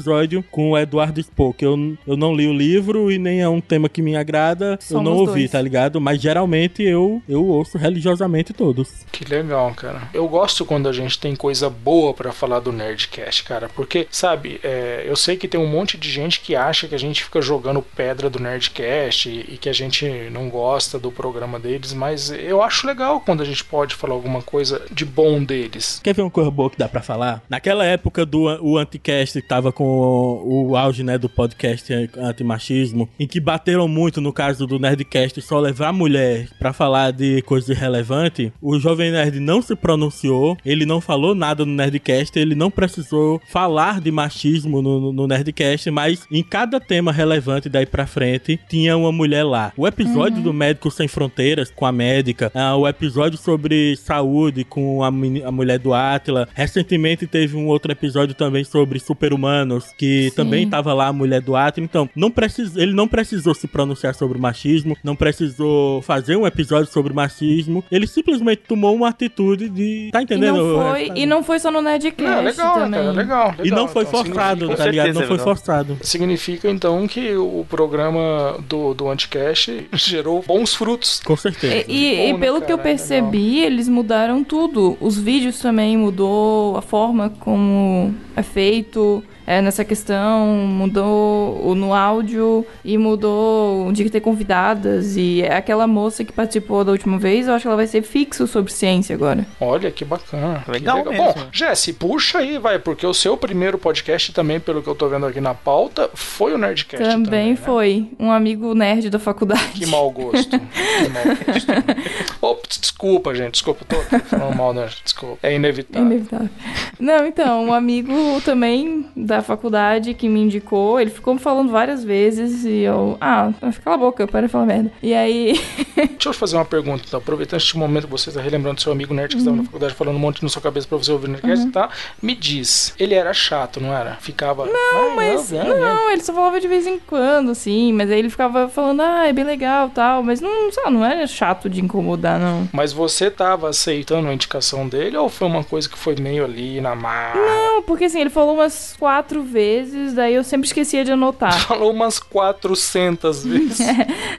com o Eduardo Spock, eu, eu não li o livro e nem é um tema que me agrada, eu Somos não ouvi, dois. tá ligado? Mas geralmente eu, eu ouço religiosamente todos. Que legal, cara. Eu gosto quando a gente tem coisa boa pra falar do Nerdcast, cara. Porque, sabe, é, eu sei que tem um monte de gente que acha que a gente fica jogando pedra do Nerdcast e, e que a gente não gosta do programa deles, mas eu acho legal quando a gente pode falar alguma coisa de bom deles. Quer ver uma coisa boa que dá pra falar? Naquela época do o Anticast tava com o, o auge, né, do podcast antimachismo, em que bateram muito no caso do Nerdcast só levar mulher pra falar de coisa irrelevante, o Jovem Nerd não se pronunciou, ele não falou nada no Nerdcast, ele não precisou falar de machismo no, no- Nerdcast, mas em cada tema relevante daí pra frente tinha uma mulher lá. O episódio do Médico Sem Fronteiras com a médica, ah, o episódio sobre saúde com a, a mulher do Atila. Recentemente teve um outro episódio também sobre super-humanos, que Sim. também tava lá a mulher do Atila. Então, não precis, ele não precisou se pronunciar sobre machismo, não precisou fazer um episódio sobre machismo. Ele simplesmente tomou uma atitude de. Tá E entendendo? não, foi, e não foi só no Nerdcast Não, legal, né, também. cara? Legal, E legal. não foi Então, forçado, tá ligado? Não certeza, foi legal. forçado. Significa então que o programa do, do Anticast gerou bons frutos. Com certeza. E, e- e Bom, né, pelo que eu cara? percebi, eles mudaram tudo. Os vídeos também mudou, a forma como é feito é, nessa questão, mudou no áudio e mudou de ter convidadas. E aquela moça que participou da última vez, eu acho que ela vai ser fixo sobre ciência agora. Olha que bacana. que Legal mesmo. Bom, Jesse, puxa aí, vai, porque o seu primeiro podcast também, pelo que eu tô vendo aqui na pauta, foi o Nerdcast. Também, Também, né? foi um amigo nerd da faculdade. Que mau gosto. que mau gosto. Ops, desculpa, gente. Desculpa, tô falando mal, né? Desculpa. É É inevitável. inevitável. Não, então, um amigo também da faculdade que me indicou, ele ficou me falando várias vezes e eu, ah, cala a boca, para de falar merda. E aí, Deixa eu te fazer uma pergunta, então. Aproveitando este momento que você está relembrando do seu amigo nerd que estava Uhum. na faculdade falando um monte na sua cabeça pra você ouvir o Nerdcast, tá? Me diz, ele era chato, não era? Ficava. Não, mas não, ele só falava de vez em quando, assim, mas aí ele ficava falando, ah, é bem legal tal, mas não, sei lá, não era chato de incomodar, não. Mas você tava aceitando a indicação dele ou foi uma coisa que foi meio ali na mar? Não, porque assim, ele falou umas quatro quatro vezes, daí eu sempre esquecia de anotar. Falou umas 400 vezes.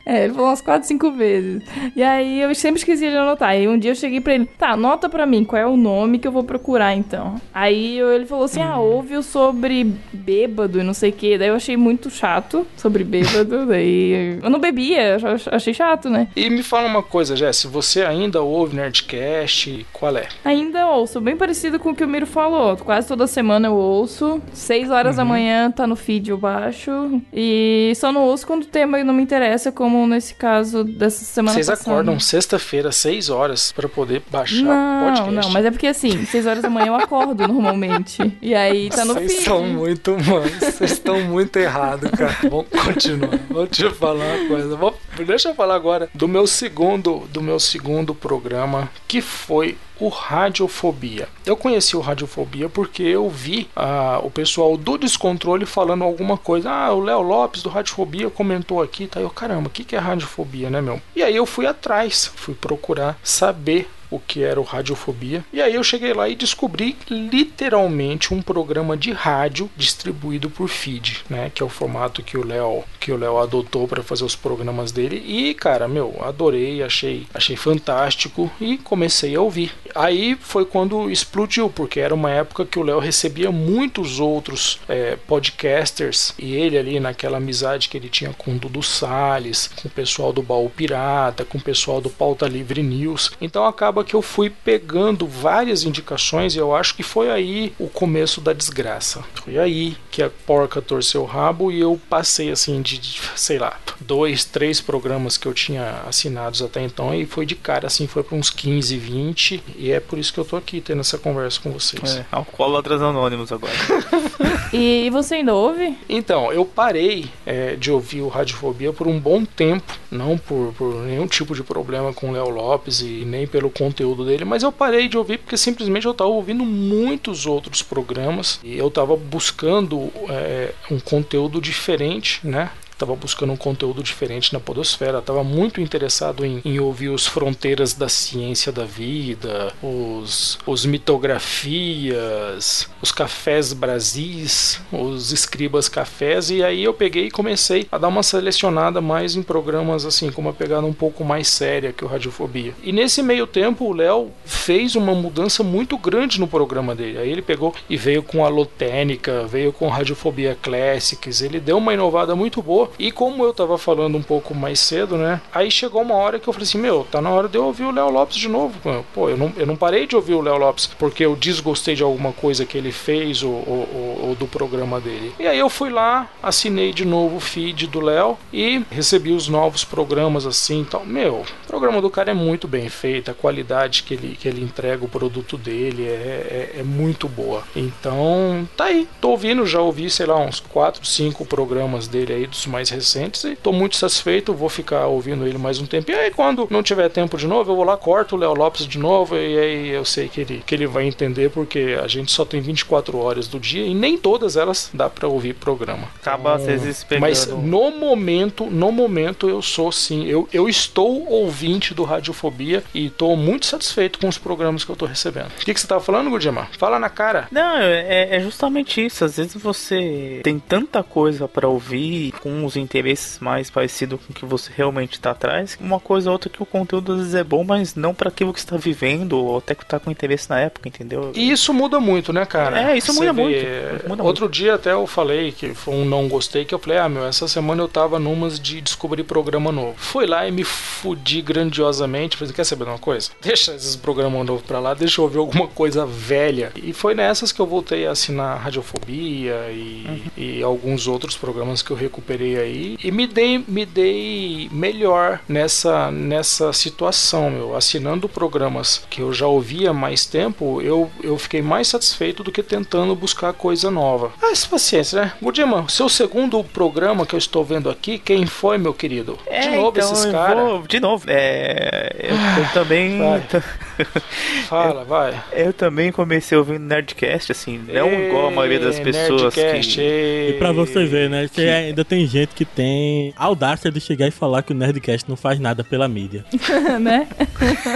É, ele falou umas quatro, cinco vezes. E aí eu sempre esquecia de anotar. E um dia eu cheguei pra ele, tá, anota pra mim qual é o nome que eu vou procurar então. Aí eu- ele falou assim: ah, ouve o sobre bêbado e não sei o que. Daí eu achei muito chato sobre bêbado. daí eu não bebia, achei chato, né? E me fala uma coisa, Jess, você ainda ouve Nerdcast? Qual é? Ainda ouço, bem parecido com o que o Miro falou. Quase toda semana eu ouço. Seis horas da manhã tá no feed eu baixo. E só não ouço quando o tema não me interessa, como nesse caso dessa semana Vocês passada. acordam sexta-feira, 6 horas, pra poder baixar Não, podcast. não, mas é porque assim, seis horas da manhã eu acordo normalmente. E aí tá no Vocês feed. são muito, mano. Vocês estão muito errados, cara. Vamos continuar. Vou te falar uma coisa. Vou- deixa eu falar agora do meu segundo, do meu segundo programa, que foi o Radiofobia. Eu conheci o Radiofobia porque eu vi ah, o pessoal do Descontrole falando alguma coisa. Ah, o Léo Lopes do Radiofobia comentou aqui. Tá, eu, caramba, o que, que é Radiofobia, né, meu? E aí eu fui atrás, fui procurar saber o que era o Radiofobia. E aí eu cheguei lá e descobri literalmente um programa de rádio distribuído por feed, né, que é o formato que o Léo que o Léo adotou para fazer os programas dele. E cara, meu, adorei, achei, achei fantástico e comecei a ouvir. Aí foi quando explodiu, porque era uma época que o Léo recebia muitos outros é, podcasters e ele ali naquela amizade que ele tinha com o Dudu Salles, com o pessoal do Baú Pirata, com o pessoal do Pauta Livre News. Então acaba que eu fui pegando várias indicações e eu acho que foi aí o começo da desgraça. Foi aí que a porca torceu o rabo e eu passei assim de, de, sei lá, dois, três programas que eu tinha assinados até então e foi de cara assim, foi para uns 15, 20 e é por isso que eu tô aqui tendo essa conversa com vocês. É, alcoólatras anônimos agora. E você ainda ouve? Então, eu parei é, de ouvir o Radiofobia por um bom tempo, não por, por nenhum tipo de problema com o Léo Lopes e nem pelo conteúdo dele, mas eu parei de ouvir porque simplesmente eu estava ouvindo muitos outros programas e eu estava buscando é, um conteúdo diferente, né? Estava buscando um conteúdo diferente na Podosfera, estava muito interessado em, em ouvir os Fronteiras da Ciência da Vida, os, os Mitografias, os Cafés Brasis, os Escribas Cafés, e aí eu peguei e comecei a dar uma selecionada mais em programas assim, com uma pegada um pouco mais séria que o Radiofobia. E nesse meio tempo o Léo fez uma mudança muito grande no programa dele. Aí ele pegou e veio com a Lotênica, veio com Radiofobia Classics, ele deu uma inovada muito boa. E como eu tava falando um pouco mais cedo, né? Aí chegou uma hora que eu falei assim: Meu, tá na hora de eu ouvir o Léo Lopes de novo. Pô, eu não, eu não parei de ouvir o Léo Lopes porque eu desgostei de alguma coisa que ele fez ou, ou, ou- ou do programa dele. E aí eu fui lá, assinei de novo o feed do Léo e recebi os novos programas assim então Meu, o programa do cara é muito bem feito, a qualidade que ele, que ele entrega o produto dele é, é, é muito boa. Então, tá aí, tô ouvindo, já ouvi, sei lá, uns 4, 5 programas dele aí, dos mais recentes, e tô muito satisfeito, vou ficar ouvindo ele mais um tempo. E aí, quando não tiver tempo de novo, eu vou lá, corto o Léo Lopes de novo, e aí eu sei que ele, que ele vai entender, porque a gente só tem 24 horas do dia e nem todas elas dá pra ouvir programa. Acaba às vezes pegando. Mas no momento, no momento eu sou sim, eu, eu estou ouvinte do Radiofobia e estou muito satisfeito com os programas que eu estou recebendo. O que, que você tava falando, Gudima? Fala na cara. Não, é, é justamente isso. Às vezes você tem tanta coisa pra ouvir com os interesses mais parecidos com o que você realmente tá atrás. Uma coisa ou outra que o conteúdo às vezes é bom, mas não pra aquilo que você tá vivendo ou até que tá com interesse na época, entendeu? E isso muda muito, né, cara? É, isso muda vê, muito, muda Outro dia até eu falei que foi um não gostei, que eu falei, ah, meu, essa semana eu tava numas de descobrir programa novo. Fui lá e me fudi grandiosamente. Falei, quer saber de uma coisa? Deixa esses programas novos pra lá, deixa eu ouvir alguma coisa velha. E foi nessas que eu voltei a assinar Radiofobia e, e alguns outros programas que eu recuperei aí. E me dei, me dei melhor nessa, nessa situação, meu. Assinando programas que eu já ouvia há mais tempo, eu, eu fiquei mais satisfeito do que tentando buscar coisa nova. Mas paciência, né? Gudima, seu segundo programa que eu estou vendo aqui, quem foi, meu querido? É, De novo então esses caras. De novo, é. Eu, eu também. Fala, vai. Eu também comecei ouvindo Nerdcast, assim, não igual a maioria das pessoas Nerdcast, que... E pra você ver, né? Você ainda tem gente que tem audácia de chegar e falar que o Nerdcast não faz nada pela mídia. né?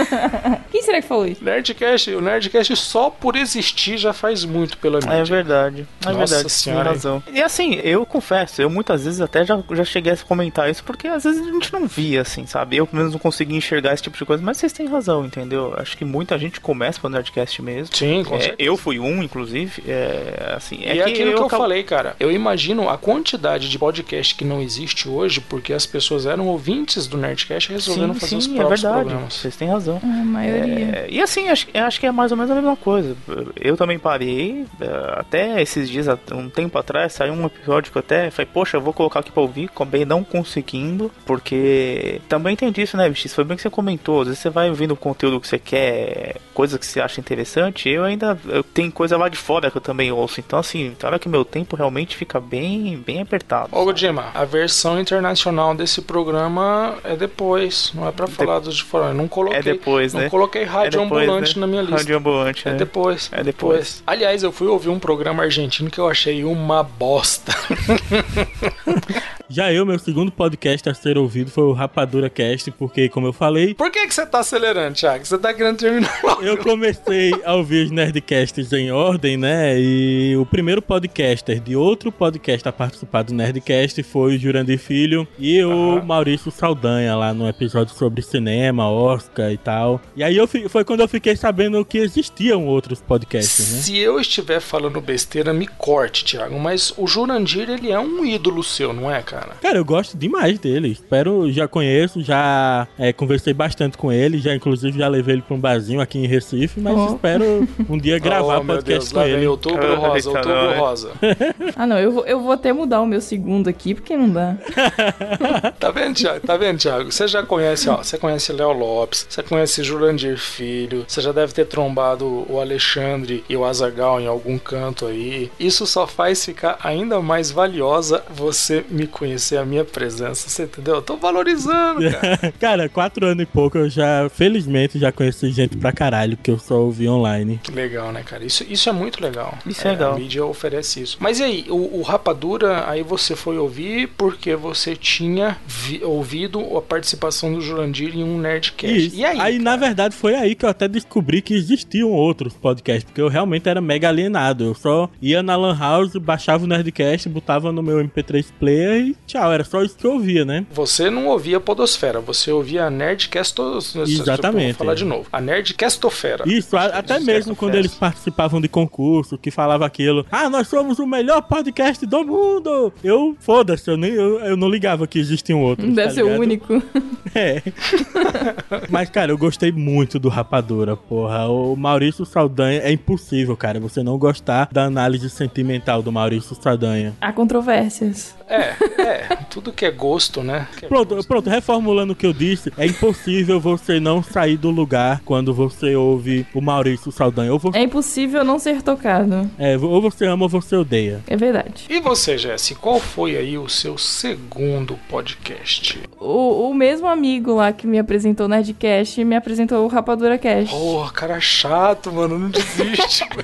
Quem será que falou isso? Nerdcast, o Nerdcast só por existir já faz muito pela mídia. É verdade, é Nossa verdade, senhora, tem razão. E assim, eu confesso, eu muitas vezes até já, já cheguei a comentar isso, porque às vezes a gente não via, assim, sabe? Eu pelo menos não conseguia enxergar esse tipo de coisa, mas vocês têm razão, entendeu? Acho que muita gente começa pelo Nerdcast mesmo. Sim, com É, eu fui um, inclusive, é, assim, e é aquilo que eu acabo- falei, cara. Eu imagino a quantidade de podcast que não existe hoje porque as pessoas eram ouvintes do Nerdcast e resolveram Sim, fazer os sim, é próprios verdade, programas. vocês têm razão. A maioria. É, e assim, acho, eu acho que é mais ou menos a mesma coisa. Eu também parei, é, até esses dias, um tempo atrás, saiu um episódio que eu até falei, poxa, eu vou colocar aqui pra ouvir, acabei não conseguindo, porque também tem disso, né, bicho? Foi bem que você comentou, às vezes você vai ouvindo o conteúdo que você quer, coisa que você acha interessante, eu ainda eu, tem coisa lá de fora que eu também ouço, então assim, tem hora que meu tempo realmente fica bem, bem apertado. Ô, Godima, a versão internacional desse programa é depois, não é pra falar dos de fora. Eu não coloquei, É depois, não né? coloquei rádio É depois, ambulante né? na minha lista. Rádio ambulante, É né? depois. É depois. Aliás, eu fui ouvir um programa argentino que eu achei uma bosta. Já eu, meu segundo podcast a ser ouvido foi o Rapadura Cast, porque, como eu falei, Por que, que você tá acelerando, Thiago? Você tá querendo terminar logo. eu comecei a ouvir os Nerdcasts em ordem, né? E o primeiro podcaster de outro podcast a participar do Nerdcast foi o Jurandir Filho e o Maurício Saldanha, lá no episódio sobre cinema, Oscar e tal. E aí eu foi quando eu fiquei sabendo que existiam outros podcasts, né? Se eu estiver falando besteira, me corte, Thiago. Mas o Jurandir, ele é um ídolo seu, não é, cara? Cara, eu gosto demais dele. Espero, já conheço, já é, conversei bastante com ele, já inclusive já levei ele pra um barzinho aqui em Recife, mas Oh. espero um dia gravar oh, meu podcast Deus, com lá vem ele. outubro Ah, rosa, outubro não, rosa. Ah, não, eu vou, eu vou até mudar o meu segundo aqui, porque não dá. Tá vendo, Thiago? Tá vendo, Thiago? Você já conhece, ó, você conhece Léo Lopes, você conhece Jurandir Filho, você já deve ter trombado o Alexandre e o Azagal em algum canto aí. Isso só faz ficar ainda mais valiosa você me conhecer a minha presença, você entendeu? Eu tô valorizando, cara. Cara, quatro anos e pouco eu já, felizmente, já conheci gente pra caralho que eu só ouvi online. Que legal, né, cara? Isso, isso é muito legal. Isso é legal. A mídia oferece isso. Mas e aí, o, o Rapadura, aí você foi ouvir porque você tinha vi- ouvido a participação do Jurandir em um Nerdcast. Isso. E aí? na cara? verdade, foi aí que eu até descobri que existiam outros podcasts, porque eu realmente era mega alienado. Eu só ia na Lan House, baixava o Nerdcast, botava no meu MP3 player e tchau, era só isso que eu ouvia, né? Você não ouvia Podosfera, você ouvia a Nerdcastos... Exatamente, Vou falar é. de novo. A Nerdcastofera. Isso, a- até mesmo quando eles participavam de concurso, que falava aquilo, ah, nós somos o melhor podcast do mundo. Eu, foda-se, eu, nem- eu, eu não ligava que existiam outros. Deve tá ser o único. É. Mas, cara, eu gostei muito do Rapadura, porra. O Maurício Saldanha é impossível, cara, você não gostar da análise sentimental do Maurício Saldanha. Há controvérsias. É, é. Tudo que é gosto, né? Que é Pronto, gosto. pronto, reformulando o que eu disse, é impossível você não sair do lugar quando você ouve o Maurício Saldanha. Ou, vo- É impossível não ser tocado. é, ou você ama ou você odeia. É verdade. E você, Jesse, qual foi aí o seu segundo podcast? O, o mesmo amigo lá que me apresentou o Nerdcast me apresentou o Rapadura Cast. Porra, cara chato, mano, não desiste.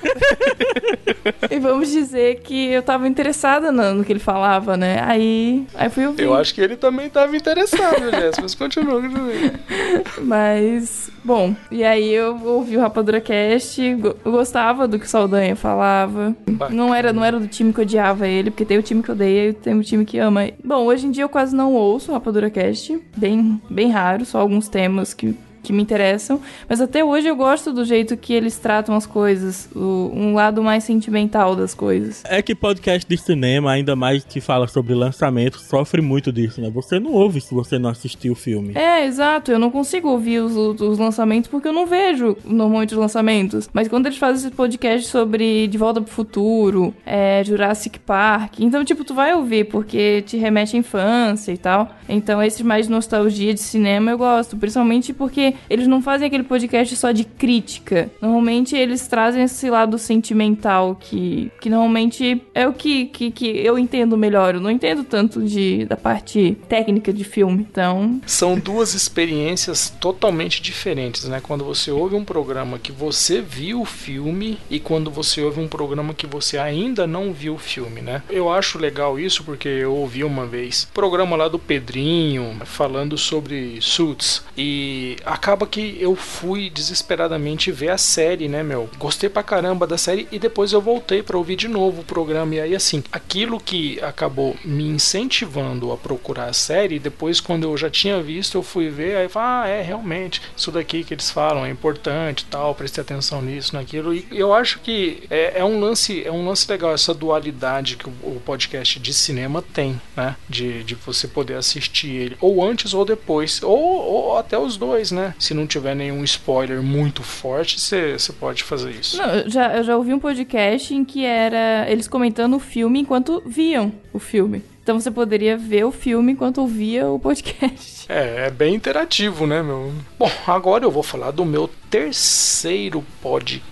E vamos dizer que eu tava interessada no, no que ele falava, né? Aí, aí fui ouvir. Eu acho que ele também tava interessado, Jess, mas continua, continua. Mas, bom, e aí eu ouvi o Rapadura Cast, eu gostava do que o Saldanha falava. Bacana. Não era, não era do time que odiava ele, porque tem o time que odeia e tem o time que ama. Bom, hoje em dia eu quase não ouço o Rapadura Cast, bem, bem raro, só alguns temas que que me interessam, mas até hoje eu gosto do jeito que eles tratam as coisas, o- um lado mais sentimental das coisas. É que podcast de cinema, ainda mais que fala sobre lançamento, sofre muito disso, né? Você não ouve se você não assistiu o filme. É, exato. Eu não consigo ouvir os, os lançamentos porque eu não vejo normalmente os lançamentos. Mas quando eles fazem esse podcast sobre De Volta pro Futuro, é, Jurassic Park, então, tipo, tu vai ouvir porque te remete à infância e tal. Então, esses mais de nostalgia de cinema eu gosto. Principalmente porque eles não fazem aquele podcast só de crítica. Normalmente eles trazem esse lado sentimental que, que normalmente é o que, que, que eu entendo melhor. Eu não entendo tanto de, da parte técnica de filme. Então, São duas experiências totalmente diferentes, né? Quando você ouve um programa que você viu o filme e quando você ouve um programa que você ainda não viu o filme, né? Eu acho legal isso porque eu ouvi uma vez programa lá do Pedrinho falando sobre Suits e acaba que eu fui desesperadamente ver a série, né, meu? Gostei pra caramba da série e depois eu voltei pra ouvir de novo o programa e aí assim, aquilo que acabou me incentivando a procurar a série, depois quando eu já tinha visto, eu fui ver, aí ah, é, realmente, isso daqui que eles falam é importante, tal, prestei atenção nisso, naquilo. E eu acho que é, é um lance, é um lance legal essa dualidade que o, o podcast de cinema tem, né? De, de você poder assistir ele ou antes ou depois, ou, ou até os dois, né? Se não tiver nenhum spoiler muito forte, você você pode fazer isso. Não, eu já, eu já ouvi um podcast em que era eles comentando o filme enquanto viam o filme. Então você poderia ver o filme enquanto ouvia o podcast. É, é bem interativo, né, meu? Bom, agora eu vou falar do meu terceiro podcast.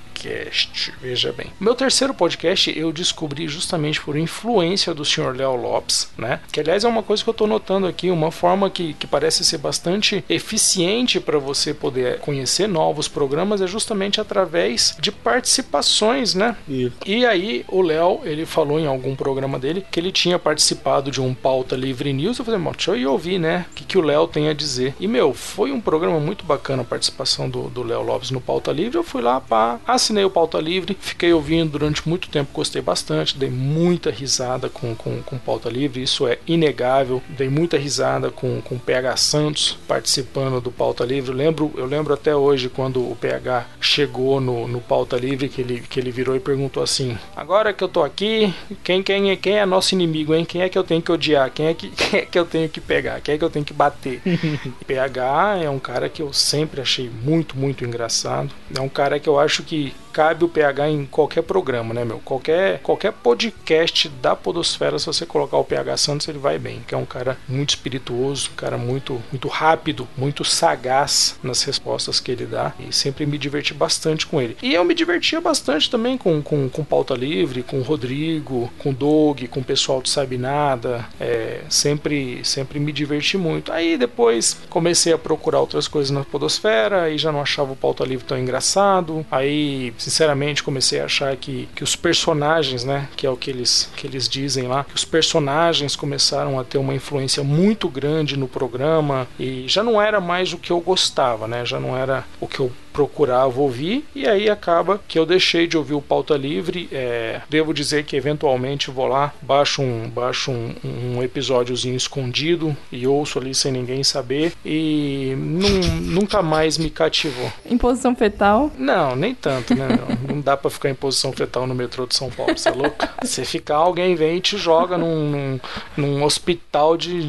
Veja bem. Meu terceiro podcast eu descobri justamente por influência do Sr. Léo Lopes, né? Que aliás é uma coisa que eu tô notando aqui, uma forma que, que parece ser bastante eficiente para você poder conhecer novos programas é justamente através de participações, né? Isso. E aí o Léo, ele falou em algum programa dele que ele tinha participado de um pauta livre news. Eu falei, "Bom, deixa eu ir ouvir, né? O que, que o Léo tem a dizer. E meu, foi um programa muito bacana a participação do Léo Lopes no pauta livre. Eu fui lá, pá, assinei o pauta livre, fiquei ouvindo durante muito tempo, gostei bastante, dei muita risada com, com, com pauta livre, isso é inegável. Dei muita risada com, com o PH Santos participando do pauta livre. Eu lembro, eu lembro até hoje quando o PH chegou no, no pauta livre que ele, que ele virou e perguntou assim: Agora que eu tô aqui, quem, quem, é, quem é nosso inimigo, hein? Quem é que eu tenho que odiar? Quem é que, quem é que eu tenho que pegar? Quem é que eu tenho que bater? PH é um cara que eu sempre achei muito, muito engraçado. É um cara que eu acho que cabe o PH em qualquer programa, né, meu? Qualquer, qualquer podcast da Podosfera, se você colocar o PH Santos, ele vai bem. Que é um cara muito espirituoso, um cara muito, muito rápido, muito sagaz nas respostas que ele dá. E sempre me diverti bastante com ele. E eu me divertia bastante também com, com, com Pauta Livre, com o Rodrigo, com o Doug, com o pessoal do Sabe Nada. É, sempre, sempre me diverti muito. Aí depois comecei a procurar outras coisas na Podosfera, aí já não achava o Pauta Livre tão engraçado. Aí sinceramente comecei a achar que, que os personagens, né, que é o que eles, que eles dizem lá, que os personagens começaram a ter uma influência muito grande no programa e já não era mais o que eu gostava, né, já não era o que eu procurava ouvir e aí acaba que eu deixei de ouvir o pauta livre é, devo dizer que eventualmente vou lá baixo um baixo um, um episódiozinho escondido e ouço ali sem ninguém saber e num, nunca mais me cativou Em posição fetal. não, nem tanto, né? Não, não dá pra ficar em posição fetal no metrô de São Paulo, você é louco? Você ficar, alguém vem e te joga num, num, num hospital de,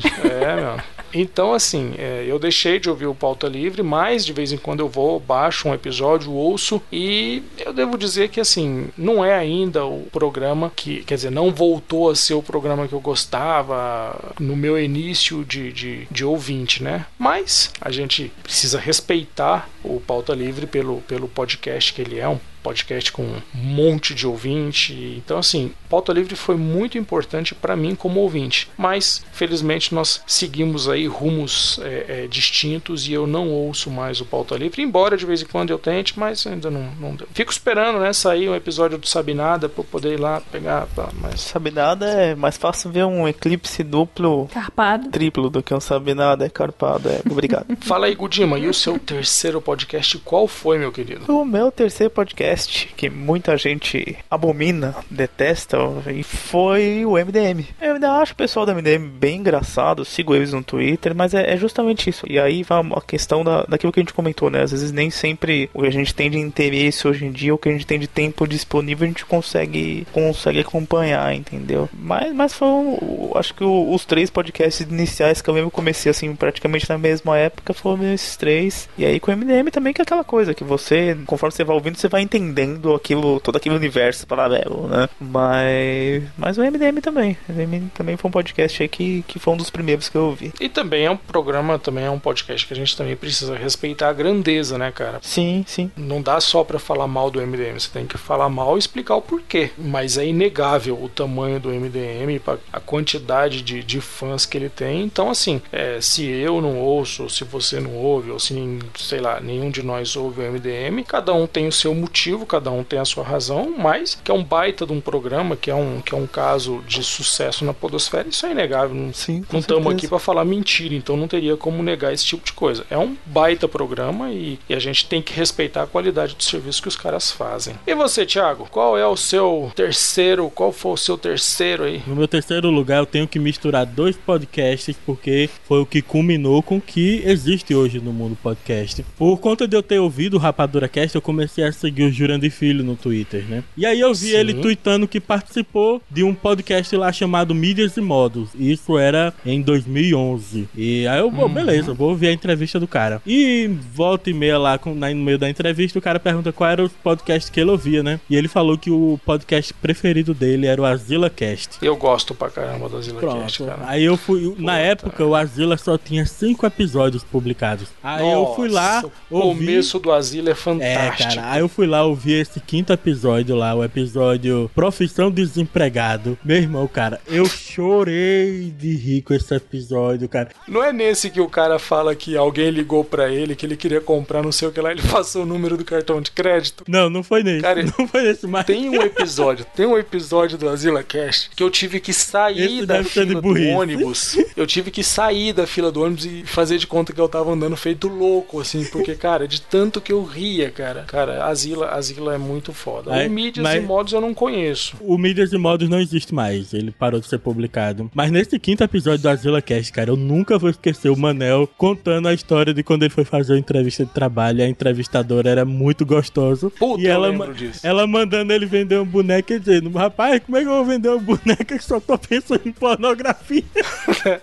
de- É, meu. Então, assim, é, eu deixei de ouvir o Pauta Livre, mas de vez em quando eu vou, baixo um episódio, ouço, e eu devo dizer que, assim, não é ainda o programa que, quer dizer, não voltou a ser o programa que eu gostava no meu início de, de, de ouvinte, né? Mas a gente precisa respeitar o Pauta Livre pelo, pelo podcast que ele é, um podcast com um monte de ouvinte. Então, assim, Pauta Livre foi muito importante para mim como ouvinte. Mas, felizmente, nós seguimos aí rumos é, é, distintos e eu não ouço mais o Pauta Livre. Embora de vez em quando eu tente, mas ainda não, não deu. Fico esperando, né, sair um episódio do Sabe Nada pra eu poder ir lá pegar. pá, Mas Sabe nada é mais fácil ver um eclipse duplo, Carpado. triplo do que um sabe nada é carpado. É, obrigado. fala aí, Gudima, e o seu terceiro podcast, qual foi, meu querido? O meu terceiro podcast, que muita gente abomina, detesta, e foi o MDM. Eu ainda acho o pessoal do MDM bem engraçado, sigo eles no Twitter, mas é, é justamente isso. E aí vai a questão da, daquilo que a gente comentou, né? Às vezes nem sempre o que a gente tem de interesse hoje em dia, o que a gente tem de tempo disponível, a gente consegue, consegue acompanhar, entendeu? Mas, mas foram, acho que o- os três podcasts iniciais que eu mesmo comecei assim, praticamente na mesma época, foram esses três. E aí com o MDM também que é aquela coisa, que você, conforme você vai ouvindo, você vai entendendo entendendo aquilo, todo aquele universo paralelo, né? Mas, mas o MDM também. O MDM também foi um podcast aí que, que foi um dos primeiros que eu ouvi. E também é um programa, também é um podcast que a gente também precisa respeitar a grandeza, né, cara? Sim, sim. Não dá só pra falar mal do MDM, você tem que falar mal e explicar o porquê. Mas é inegável o tamanho do MDM, a quantidade de, de fãs que ele tem. Então, assim, é, se eu não ouço, ou se você não ouve, ou se, sei lá, nenhum de nós ouve o MDM, cada um tem o seu motivo, cada um tem a sua razão, mas que é um baita de um programa, que é um, que é um caso de sucesso na podosfera, isso é inegável. Não, Sim, não estamos aqui para falar mentira, então não teria como negar esse tipo de coisa. É um baita programa e, e a gente tem que respeitar a qualidade do serviço que os caras fazem. E você, Thiago, qual é o seu terceiro? Qual foi o seu terceiro aí? No meu terceiro lugar, eu tenho que misturar dois podcasts, porque foi o que culminou com o que existe hoje no mundo podcast. Por conta de eu ter ouvido o Rapadura Cast, eu comecei a seguir o Jurandir Filho no Twitter, né? E aí eu vi Sim. ele tweetando que participou de um podcast lá chamado Mídias e Modos. Isso era em 2011. E aí eu, pô, beleza, vou ouvir a entrevista do cara. E volta e meia lá, com- na- no meio da entrevista, o cara pergunta qual era o podcast que ele ouvia, né? E ele falou que o podcast preferido dele era o Azila Cast. Eu gosto pra caramba do Zilla Cast, cara. Aí eu fui. Na época, o Azila só tinha cinco episódios publicados. Aí eu fui lá, Nossa, O ouvi. começo do Asilo é É, fantástico. cara, aí eu fui lá ouvir esse quinto episódio lá, o episódio Profissão Desempregado. Meu irmão, cara, eu chorei de rir com esse episódio, cara. Não é nesse que o cara fala que alguém ligou pra ele, que ele queria comprar não sei o que lá, ele passou o número do cartão de crédito? Não, não foi nesse. Cara, não foi nesse, mas. Tem um episódio, tem um episódio do Azila Cast que eu tive que sair Esse da fila do ônibus. Eu tive que sair da fila do ônibus e fazer de conta que eu tava andando feito louco, assim, porque, cara, de tanto que eu ria, cara. Cara, Azila, Azila é muito foda. Aí, o Mídias mas- e Modos eu não conheço. O Mídias e Modos não existe mais, ele parou de ser publicado. Mas nesse quinto episódio do Azila Cast, cara, eu nunca vou esquecer o Manel contando a história de quando ele foi fazer uma entrevista de trabalho. A entrevistadora era muito gostosa. Puta, e eu ela, ela mandando ele vender um boneco e dizendo: Rapaz, como é que eu vou vender uma boneca que só tô pensando em pornografia?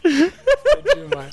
É demais.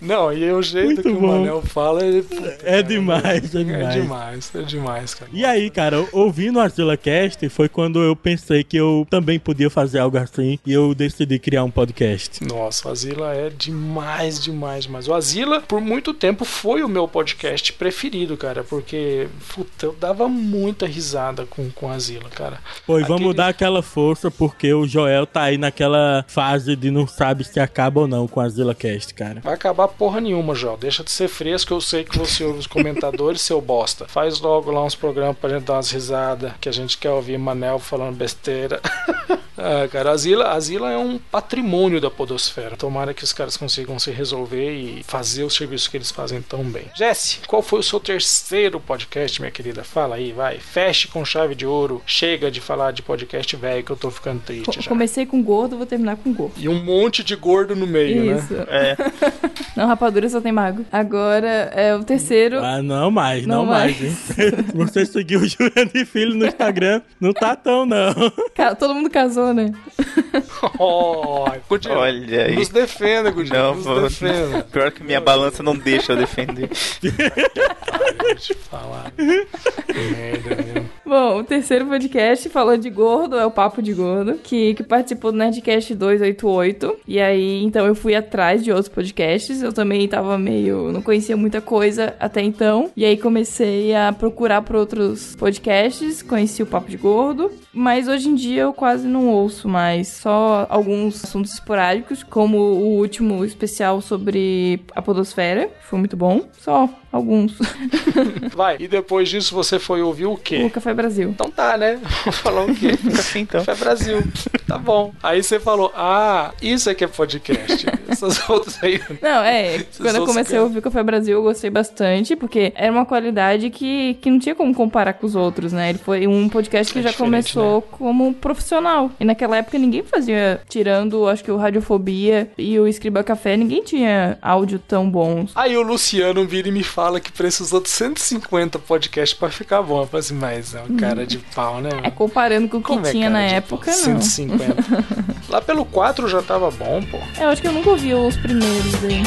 Não, e o jeito Muito que o bom. Manel fala, ele, puta, É demais, é é demais. demais, é demais, cara. E aí, cara, ouvindo o Azila Cast foi quando eu pensei que eu também podia fazer algo assim e eu decidi criar um podcast. Nossa, o Azila é demais, demais, demais. O Azila, por muito tempo, foi o meu podcast preferido, cara, porque, puta, eu dava muita risada com, com o Azila, cara. Pô, e vamos Aquele- dar aquela força porque o Joel tá aí naquela fase de não sabe se acaba ou não com a Zilla Cast, cara. Vai acabar porra nenhuma, João. Deixa de ser fresco, eu sei que você ouve os comentadores, seu bosta. Faz logo lá uns programas pra gente dar umas risadas, que a gente quer ouvir Manel falando besteira. ah, cara, a Zila, a Zila é um patrimônio da podosfera. Tomara que os caras consigam se resolver e fazer o serviço que eles fazem tão bem. Jesse, qual foi o seu terceiro podcast, minha querida? Fala aí, vai. Feche com chave de ouro. Chega de falar de podcast velho que eu tô ficando triste Co- já. Comecei com gordo, vou terminar com gordo. E um monte de gordo no meio, né? Isso. É, Não, rapadura só tem mago. Agora, é o terceiro. Ah, não mais, não, Não mais, mais. você seguir o Jurandir Filho no Instagram, não tá tão, não. Todo mundo casou, né? Oh, olha aí. Nos defenda, Gudinho. Não, nos vou- defenda. Pior que minha balança não deixa eu defender. Deixa eu falar. Que merda? Bom, o terceiro podcast falou de gordo, é o Papo de Gordo, que, que participou do Nerdcast 288. E aí, então, eu fui atrás de outros podcasts. Eu também tava meio. não conhecia muita coisa até então. E aí comecei a procurar por outros podcasts. Conheci o Papo de Gordo. Mas hoje em dia eu quase não ouço mais. Só alguns assuntos esporádicos, como o último especial sobre a Podosfera. Foi muito bom. Só alguns. Vai, e depois disso você foi ouvir o quê? o Café Brasil. Então tá, né? Vou falar o quê? Assim então. Café Brasil. Tá bom. Aí você falou, ah, isso é que é podcast. Essas outras aí. Não, é. Quando eu comecei a ouvir o Café Brasil, eu gostei bastante, porque era uma qualidade que, que não tinha como comparar com os outros, né? Ele foi um podcast que É já começou como profissional. E naquela época ninguém fazia, tirando, acho que o Radiofobia e o Escriba Café, ninguém tinha áudio tão bons. Aí o Luciano vira e me fala que precisou de 150 podcasts pra ficar bom. Eu falei assim, mas é um cara de pau, né? É comparando com o que é tinha na época, pau? não. 150. Lá pelo 4 já tava bom, pô. É, Eu acho que eu nunca ouvi os primeiros aí.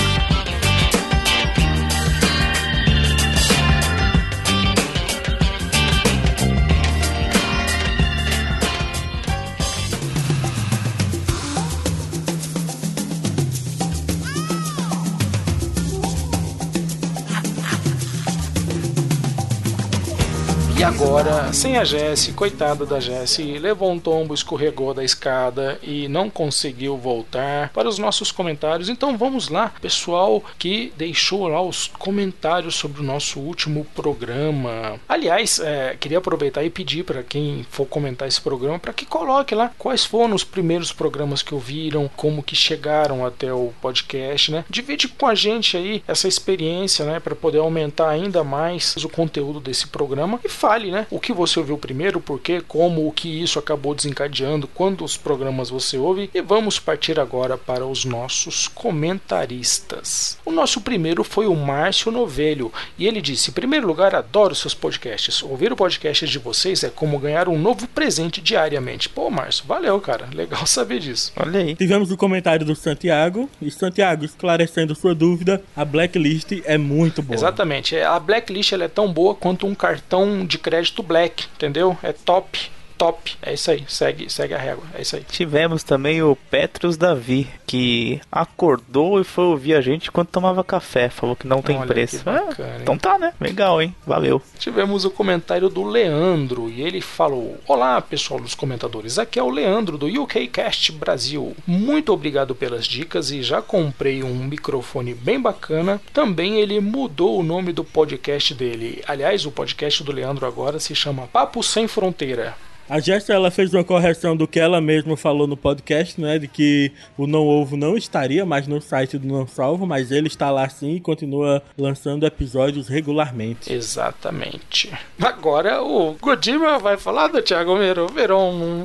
Agora, sem a Jessie, coitada da Jessie, levou um tombo, escorregou da escada e não conseguiu voltar para os nossos comentários. Então vamos lá, pessoal que deixou lá os comentários sobre o nosso último programa. Aliás, é, queria aproveitar e pedir para quem for comentar esse programa para que coloque lá quais foram os primeiros programas que ouviram, como que chegaram até o podcast, né? Divide com a gente aí essa experiência, né, para poder aumentar ainda mais o conteúdo desse programa e fale, né, o que você ouviu primeiro, por quê, como, o que isso acabou desencadeando, quantos programas você ouve e vamos partir agora para os nossos comentaristas. O nosso primeiro foi o Márcio Novelho e ele disse: "Em primeiro lugar, adoro seus podcasts. Ouvir o podcast de vocês é como ganhar um novo presente diariamente." Pô, Márcio, valeu, cara. Legal saber disso. Olha aí. Tivemos o comentário do Santiago. E Santiago, esclarecendo sua dúvida, a blacklist é muito boa. Exatamente. É, A blacklist ela é tão boa quanto um cartão de crédito black, entendeu? É top, top. É isso aí. Segue, segue a régua. É isso aí. Tivemos também o Petrus Davi, que acordou e foi ouvir a gente enquanto tomava café. Falou que não tem Olha preço. que bacana, Ah, então tá, né? Legal, hein? Valeu. Tivemos o comentário do Leandro e ele falou: Olá, pessoal dos comentadores. Aqui é o Leandro do UKCast Brasil. Muito obrigado pelas dicas e já comprei um microfone bem bacana. Também ele mudou o nome do podcast dele. Aliás, o podcast do Leandro agora se chama Papo Sem Fronteira. A Jéssica ela fez uma correção do que ela mesma falou no podcast, né? De que o Não Ovo não estaria mais no site do Não Salvo, mas ele está lá sim e continua lançando episódios regularmente. Exatamente. Agora o Godima vai falar do Thiago Miro. Verão.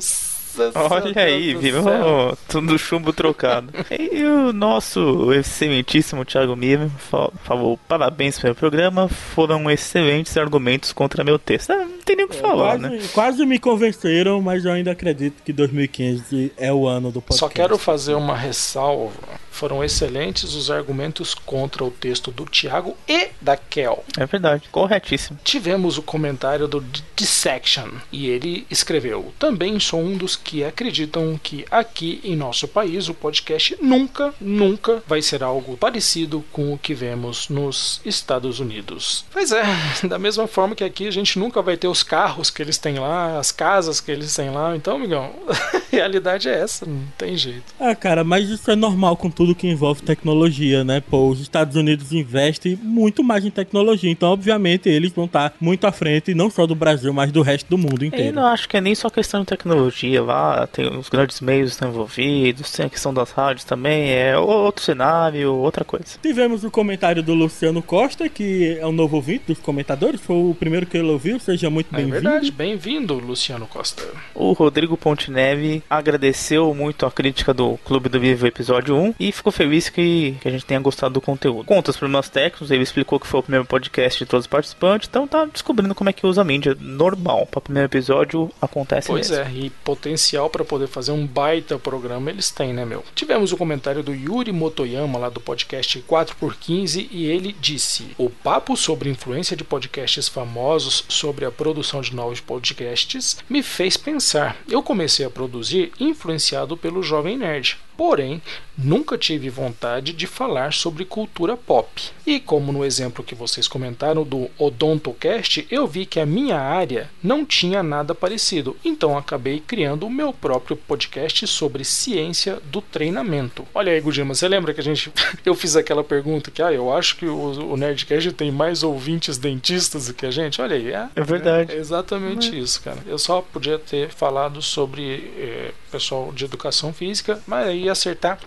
Olha aí, viu? Tudo chumbo trocado. e o nosso excelentíssimo Thiago Miro fa- falou: parabéns pelo programa, foram excelentes argumentos contra meu texto. Ah, não tem nem o que falar, quase, né? quase me convenceram, mas eu ainda acredito que 2015 é o ano do podcast. Só quero fazer uma ressalva. Foram excelentes os argumentos contra o texto do Thiago e da Kel. É verdade, corretíssimo. Tivemos o comentário do D- Dissection e ele escreveu: Também sou um dos que acreditam que aqui em nosso país o podcast nunca, nunca vai ser algo parecido com o que vemos nos Estados Unidos. Pois é, da mesma forma que aqui a gente nunca vai ter os carros que eles têm lá, as casas que eles têm lá. Então, amigão, a realidade é essa, não tem jeito. Ah, cara, mas isso é normal com tudo que envolve tecnologia, né? Pô, os Estados Unidos investem muito mais em tecnologia, então obviamente eles vão estar muito à frente, não só do Brasil, mas do resto do mundo E inteiro. não acho que é nem só questão de tecnologia lá, tem os grandes meios envolvidos, tem a questão das rádios também, é outro cenário, outra coisa. Tivemos o comentário do Luciano Costa, que é um novo ouvinte dos comentadores, foi o primeiro que ele ouviu, seja muito É bem-vindo. verdade, bem-vindo, Luciano Costa. O Rodrigo Pontineve agradeceu muito a crítica do Clube do Vivo episódio 1 e ficou feliz que, que a gente tenha gostado do conteúdo. Conta os problemas técnicos, ele explicou que foi o primeiro podcast de todos os participantes, então tá descobrindo como é que usa a mídia normal. Para o primeiro episódio acontece Pois mesmo. é, e potencial para poder fazer um baita programa eles têm, né, meu? Tivemos o comentário do Yuri Motoyama lá do podcast 4x15 e ele disse: O papo sobre influência de podcasts famosos sobre a produção de novos podcasts me fez pensar. Eu comecei a produzir influenciado pelo Jovem Nerd. Porém, nunca tive vontade de falar sobre cultura pop. E como no exemplo que vocês comentaram do Odontocast, eu vi que a minha área não tinha nada parecido. Então acabei criando o meu próprio podcast sobre ciência do treinamento. Olha aí, Gudima, você lembra que a gente eu fiz aquela pergunta que ah, eu acho que o, o Nerdcast tem mais ouvintes dentistas do que a gente? Olha aí, é, É verdade. é exatamente isso, cara. Eu só podia ter falado sobre eh, pessoal de educação física, mas aí acertar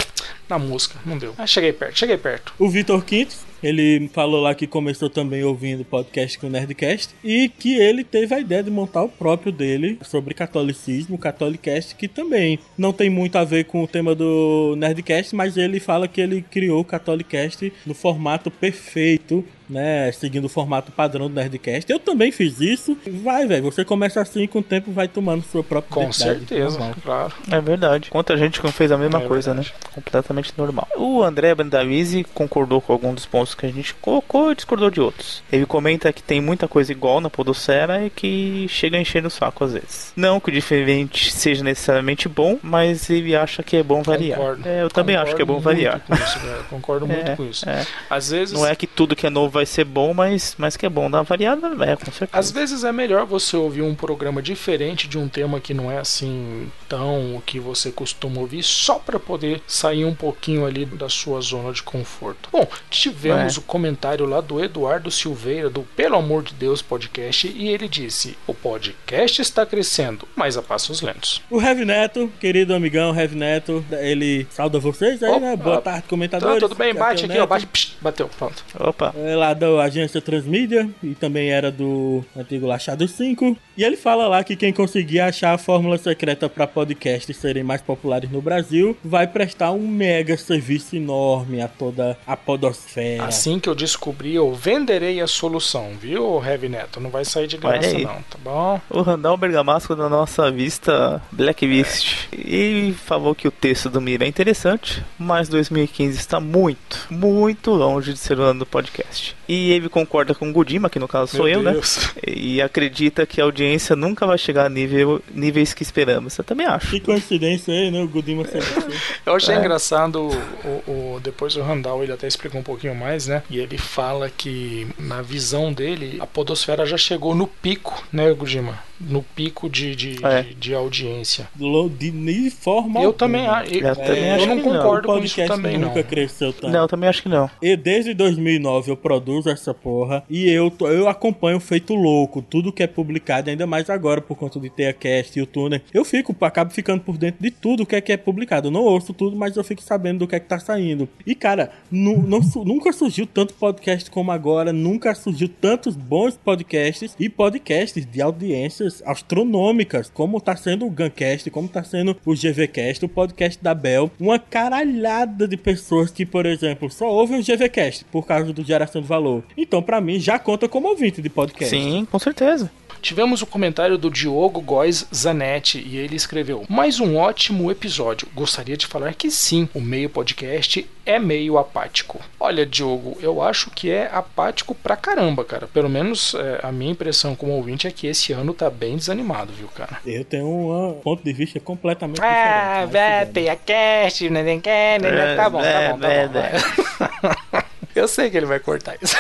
na música. Não deu. Ah, cheguei perto, cheguei perto. O Vitor Quintos, ele falou lá que começou também ouvindo podcast com o Nerdcast e que ele teve a ideia de montar o próprio dele sobre catolicismo, Catolicast, que também não tem muito a ver com o tema do Nerdcast, mas ele fala que ele criou o Catolicast no formato perfeito, né, seguindo o formato padrão do Nerdcast. Eu também fiz isso. Vai, velho, você começa assim e com o tempo vai tomando sua própria Com certeza, normal. claro. É verdade. Quanta gente que não fez a mesma É coisa, verdade. né? completamente normal. O André Bandavise concordou com alguns dos pontos que a gente colocou e discordou de outros. Ele comenta que tem muita coisa igual na Podosfera e que chega a encher no saco às vezes. Não que o diferente seja necessariamente bom, mas ele acha que é bom variar. Concordo. É, eu também acho que é bom Concordo variar. muito isso. Concordo muito É, com isso. é. Às vezes. Não é que tudo que é novo vai ser bom, mas, mas que é bom dar uma variada, é, com certeza. Às vezes é melhor você ouvir um programa diferente de um tema que não é assim tão o que você costuma ouvir, só para poder sair um pouquinho ali da sua zona de conforto. Bom, tivemos É. o comentário lá do Eduardo Silveira do Pelo Amor de Deus podcast e ele disse: "O podcast está crescendo, mas a passos lentos". O Heavy Neto, querido amigão Heavy Neto, ele sauda vocês aí, Opa. né? Boa tarde, Tá, comentadores. tudo bem, bate aqui, ó, bate, psh, bateu, pronto. Opa, É lá da agência Transmídia e também era do antigo Lachado 5. E ele fala lá que quem conseguir achar a fórmula secreta para podcasts serem mais populares no Brasil vai prestar um mega serviço enorme a toda a podosfera. Assim que eu descobrir, eu venderei a solução, viu, Heavy Neto? Não vai sair de graça não, tá bom? o Randall Bergamasco da nossa vista Blacklist. E falou que o texto do Mira é interessante, mas 2015 está muito, muito longe de ser o ano do podcast. E ele concorda com o Godima, que no caso sou Meu eu, né? Deus. E acredita que a audiência nunca vai chegar a nível, níveis que esperamos. Eu também acho. Que coincidência aí, né? O Gudima sempre. Eu achei É. engraçado o, o- depois o Randall ele até explicou um pouquinho mais, né? E ele fala que na visão dele a podosfera já chegou no pico, né, Gujima? No pico de, de, É. de, de audiência. De, de forma Eu alguma. também, a- eu, Eu também eu acho não que não. concordo o com isso também nunca não. cresceu tanto. Não, eu também acho que não. E desde 2009 eu produzo essa porra e eu, eu acompanho feito louco tudo que é publicado, ainda mais agora por conta de ter a cast e o tuner. Eu fico, acabo ficando por dentro de tudo que é que é publicado. Eu não ouço tudo, mas eu fico sabendo do que é que tá saindo. E cara, nu- não nunca surgiu tanto podcast como agora, nunca surgiu tantos bons podcasts e podcasts de audiências astronômicas, como tá sendo o Guncast, como tá sendo o GVcast, o podcast da Bel, uma caralhada de pessoas que, por exemplo, só ouvem o GVcast por causa do geração de valor. Então, pra mim, já conta como ouvinte de podcast. Sim, com certeza. Tivemos o comentário do Diogo Góes Zanetti e ele escreveu: Mais um ótimo episódio. Gostaria de falar que sim, o meio podcast é meio apático. Olha, Diogo, eu acho que é apático pra caramba, cara. Pelo menos é, a minha impressão como ouvinte é que esse ano tá bem desanimado, viu, cara? Eu tenho um ponto de vista completamente Ah, diferente. bem. tem a cast, nem quer, nem É, Tá bom, tá é, bom, tá é, bom. vai. Eu sei que ele vai cortar isso.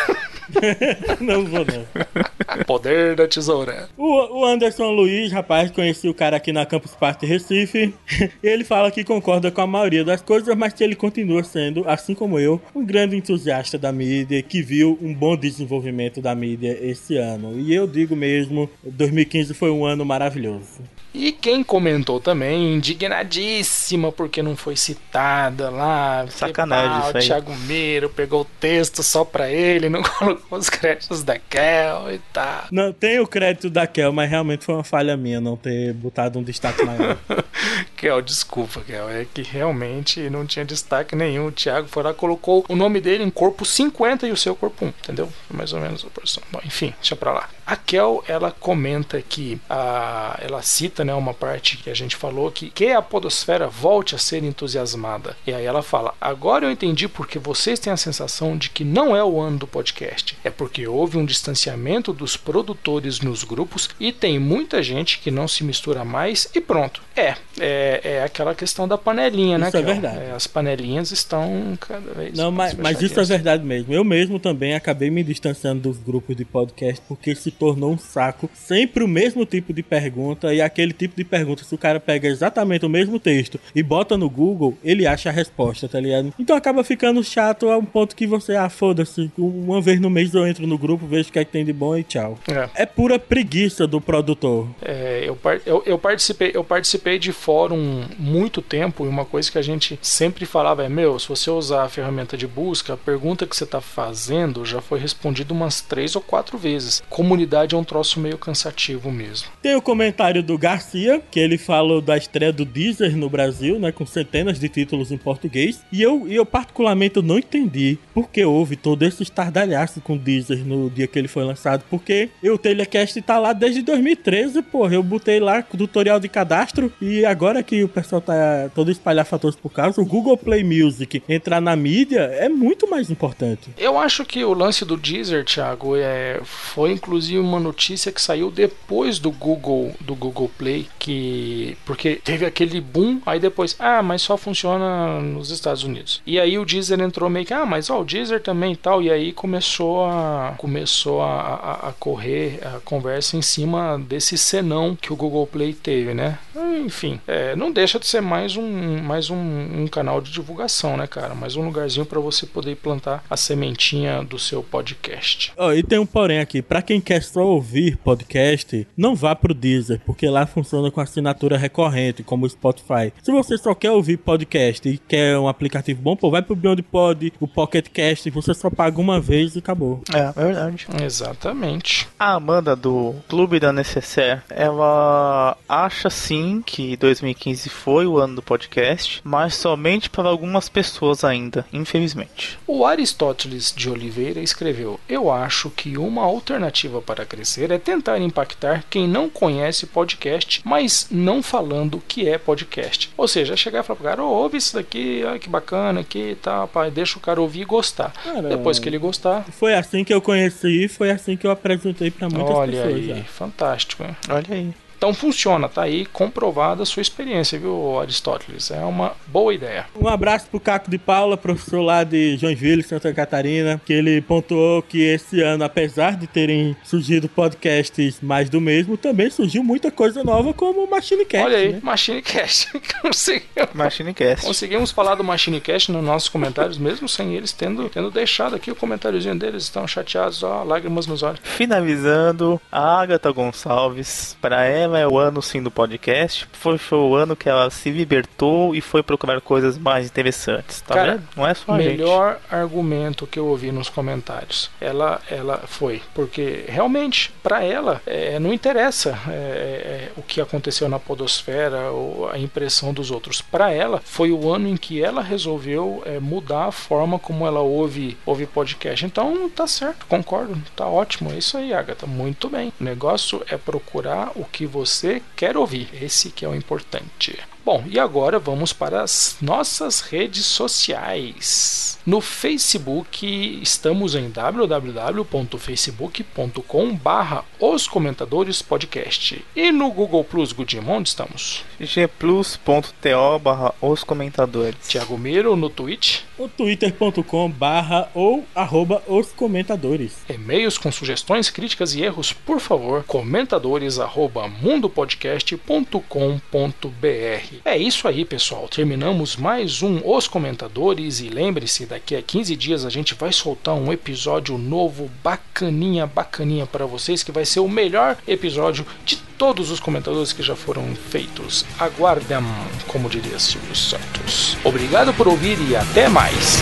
não vou não. Poder da tesoura. O, o Anderson Luiz, rapaz, conheci o cara aqui na Campus Party Recife. ele fala que concorda com a maioria das coisas, mas que ele continua sendo, assim como eu, um grande entusiasta da mídia que viu um bom desenvolvimento da mídia esse ano. E eu digo mesmo, 2015 foi um ano maravilhoso. E quem comentou também, indignadíssima porque não foi citada lá. Sacanagem Pau, isso aí. Thiago Miro pegou o texto só pra ele, não colocou os créditos da Kel e tal. Não, tem o crédito da Kel, mas realmente foi uma falha minha não ter botado um destaque maior. Kel, desculpa, Kel, é que realmente não tinha destaque nenhum. O Thiago foi lá colocou o nome dele em corpo 50 e o seu corpo 1, entendeu? Foi mais ou menos a porção. Bom, enfim, deixa pra lá. A Kel, ela comenta que a, ela cita né, uma parte que a gente falou que, que a podosfera volte a ser entusiasmada. E aí ela fala: Agora eu entendi porque vocês têm a sensação de que não é o ano do podcast. É porque houve um distanciamento dos produtores nos grupos e tem muita gente que não se mistura mais e pronto. É, é, é aquela questão da panelinha, né? Isso é Kel? verdade. as panelinhas estão cada vez Não, mas, mas isso é verdade mesmo. Eu mesmo também acabei me distanciando dos grupos de podcast porque se tornou um saco. Sempre o mesmo tipo de pergunta e aquele tipo de pergunta, se o cara pega exatamente o mesmo texto e bota no Google, ele acha a resposta, tá ligado? Então acaba ficando chato a um ponto que você, ah, foda-se, uma vez no mês eu entro no grupo, vejo o que é que tem de bom e tchau. É. É pura preguiça do produtor. É, eu, eu, eu participei, eu participei de fórum muito tempo e uma coisa que a gente sempre falava é: meu, se você usar a ferramenta de busca, a pergunta que você está fazendo já foi respondida umas três ou quatro vezes. Comunidade é um troço meio cansativo mesmo. Tem o comentário do Garcia, que ele falou da estreia do Deezer no Brasil, né, com centenas de títulos em português. E eu, eu particularmente, não entendi por que houve todo esse estardalhaço com o Deezer no dia que ele foi lançado. Porque o Telecast tá lá desde 2013, porra. Eu botei lá tutorial de cadastro e agora que o pessoal tá todo espalhar fatores por causa, o Google Play Music entrar na mídia é muito mais importante. Eu acho que o lance do Deezer, Thiago, é, foi inclusive uma notícia que saiu depois do Google, do Google Play, que porque teve aquele boom, aí depois, ah, mas só funciona nos Estados Unidos. E aí o Deezer entrou meio que, ah, mas ó, o Deezer também e tal, e aí começou a começou a, a, a correr a conversa em cima desse senão que o Google Play teve, né? Enfim, é, não deixa de ser mais um mais um, um canal de divulgação, né, cara? Mais um lugarzinho para você poder plantar a sementinha do seu podcast. Oh, e tem um porém aqui, para quem quer só ouvir podcast, não vá pro Deezer, porque lá funciona com assinatura recorrente, como o Spotify. Se você só quer ouvir podcast e quer um aplicativo bom, pô, vai pro Beyond Pod, o Pocket Cast, você só paga uma vez e acabou. É, verdade. Exatamente. A Amanda do Clube da Necessaire, ela acha sim que 2015 foi o ano do podcast, mas somente para algumas pessoas ainda, infelizmente. O Aristóteles de Oliveira escreveu: Eu acho que uma alternativa para crescer é tentar impactar quem não conhece podcast, mas não falando que é podcast. Ou seja, chegar e falar pro cara, oh, ouve isso daqui, olha que bacana aqui e tal, pai, deixa o cara ouvir e gostar. Cara, Depois que ele gostar, Foi assim que eu conheci, foi assim que eu apresentei pra muitas olha pessoas. aí, já. fantástico. hein? Olha aí. Então funciona, tá aí comprovada a sua experiência, viu, Aristóteles? É uma boa ideia. Um abraço pro Caco de Paula, professor lá de Joinville, Santa Catarina, que ele pontuou que esse ano, apesar de terem surgido podcasts mais do mesmo, também surgiu muita coisa nova como o Machine Cast, Olha aí, né? MachineCast. Conseguimos- Machinecast. Conseguimos falar do MachineCast nos nossos comentários, mesmo sem eles tendo, tendo deixado aqui o comentáriozinho deles. Estão chateados, ó, lágrimas nos olhos. Finalizando, a Agatha Gonçalves, para ela é o ano sim do podcast, foi, foi o ano que ela se libertou e foi procurar coisas mais interessantes, tá Cara, vendo? Não é só a gente. melhor argumento que eu ouvi nos comentários. Ela, ela foi, porque realmente para ela é, não interessa é, é, o que aconteceu na podosfera ou a impressão dos outros. Para ela foi o ano em que ela resolveu é, mudar a forma como ela ouve, ouve podcast. Então tá certo, concordo, tá ótimo. É isso aí, Agatha, muito bem. O negócio é procurar o que você quer ouvir. Esse que é o importante. Bom, e agora vamos para as nossas redes sociais. No Facebook estamos em www.facebook.com barra os comentadores podcast. E no Google Plus Goodimon estamos. gplus.to barra os comentadores. Tiago Miro no Twitch. O twitter.com barra ou arroba os comentadores. E-mails com sugestões, críticas e erros, por favor, comentadores arroba mundopodcast.com.br. É isso aí, pessoal. Terminamos mais um Os Comentadores e lembre-se, daqui a 15 dias a gente vai soltar um episódio novo, bacaninha, bacaninha para vocês, que vai ser o melhor episódio de todos os comentadores que já foram feitos. Aguardem, como diria Silvio Santos. Obrigado por ouvir e até mais.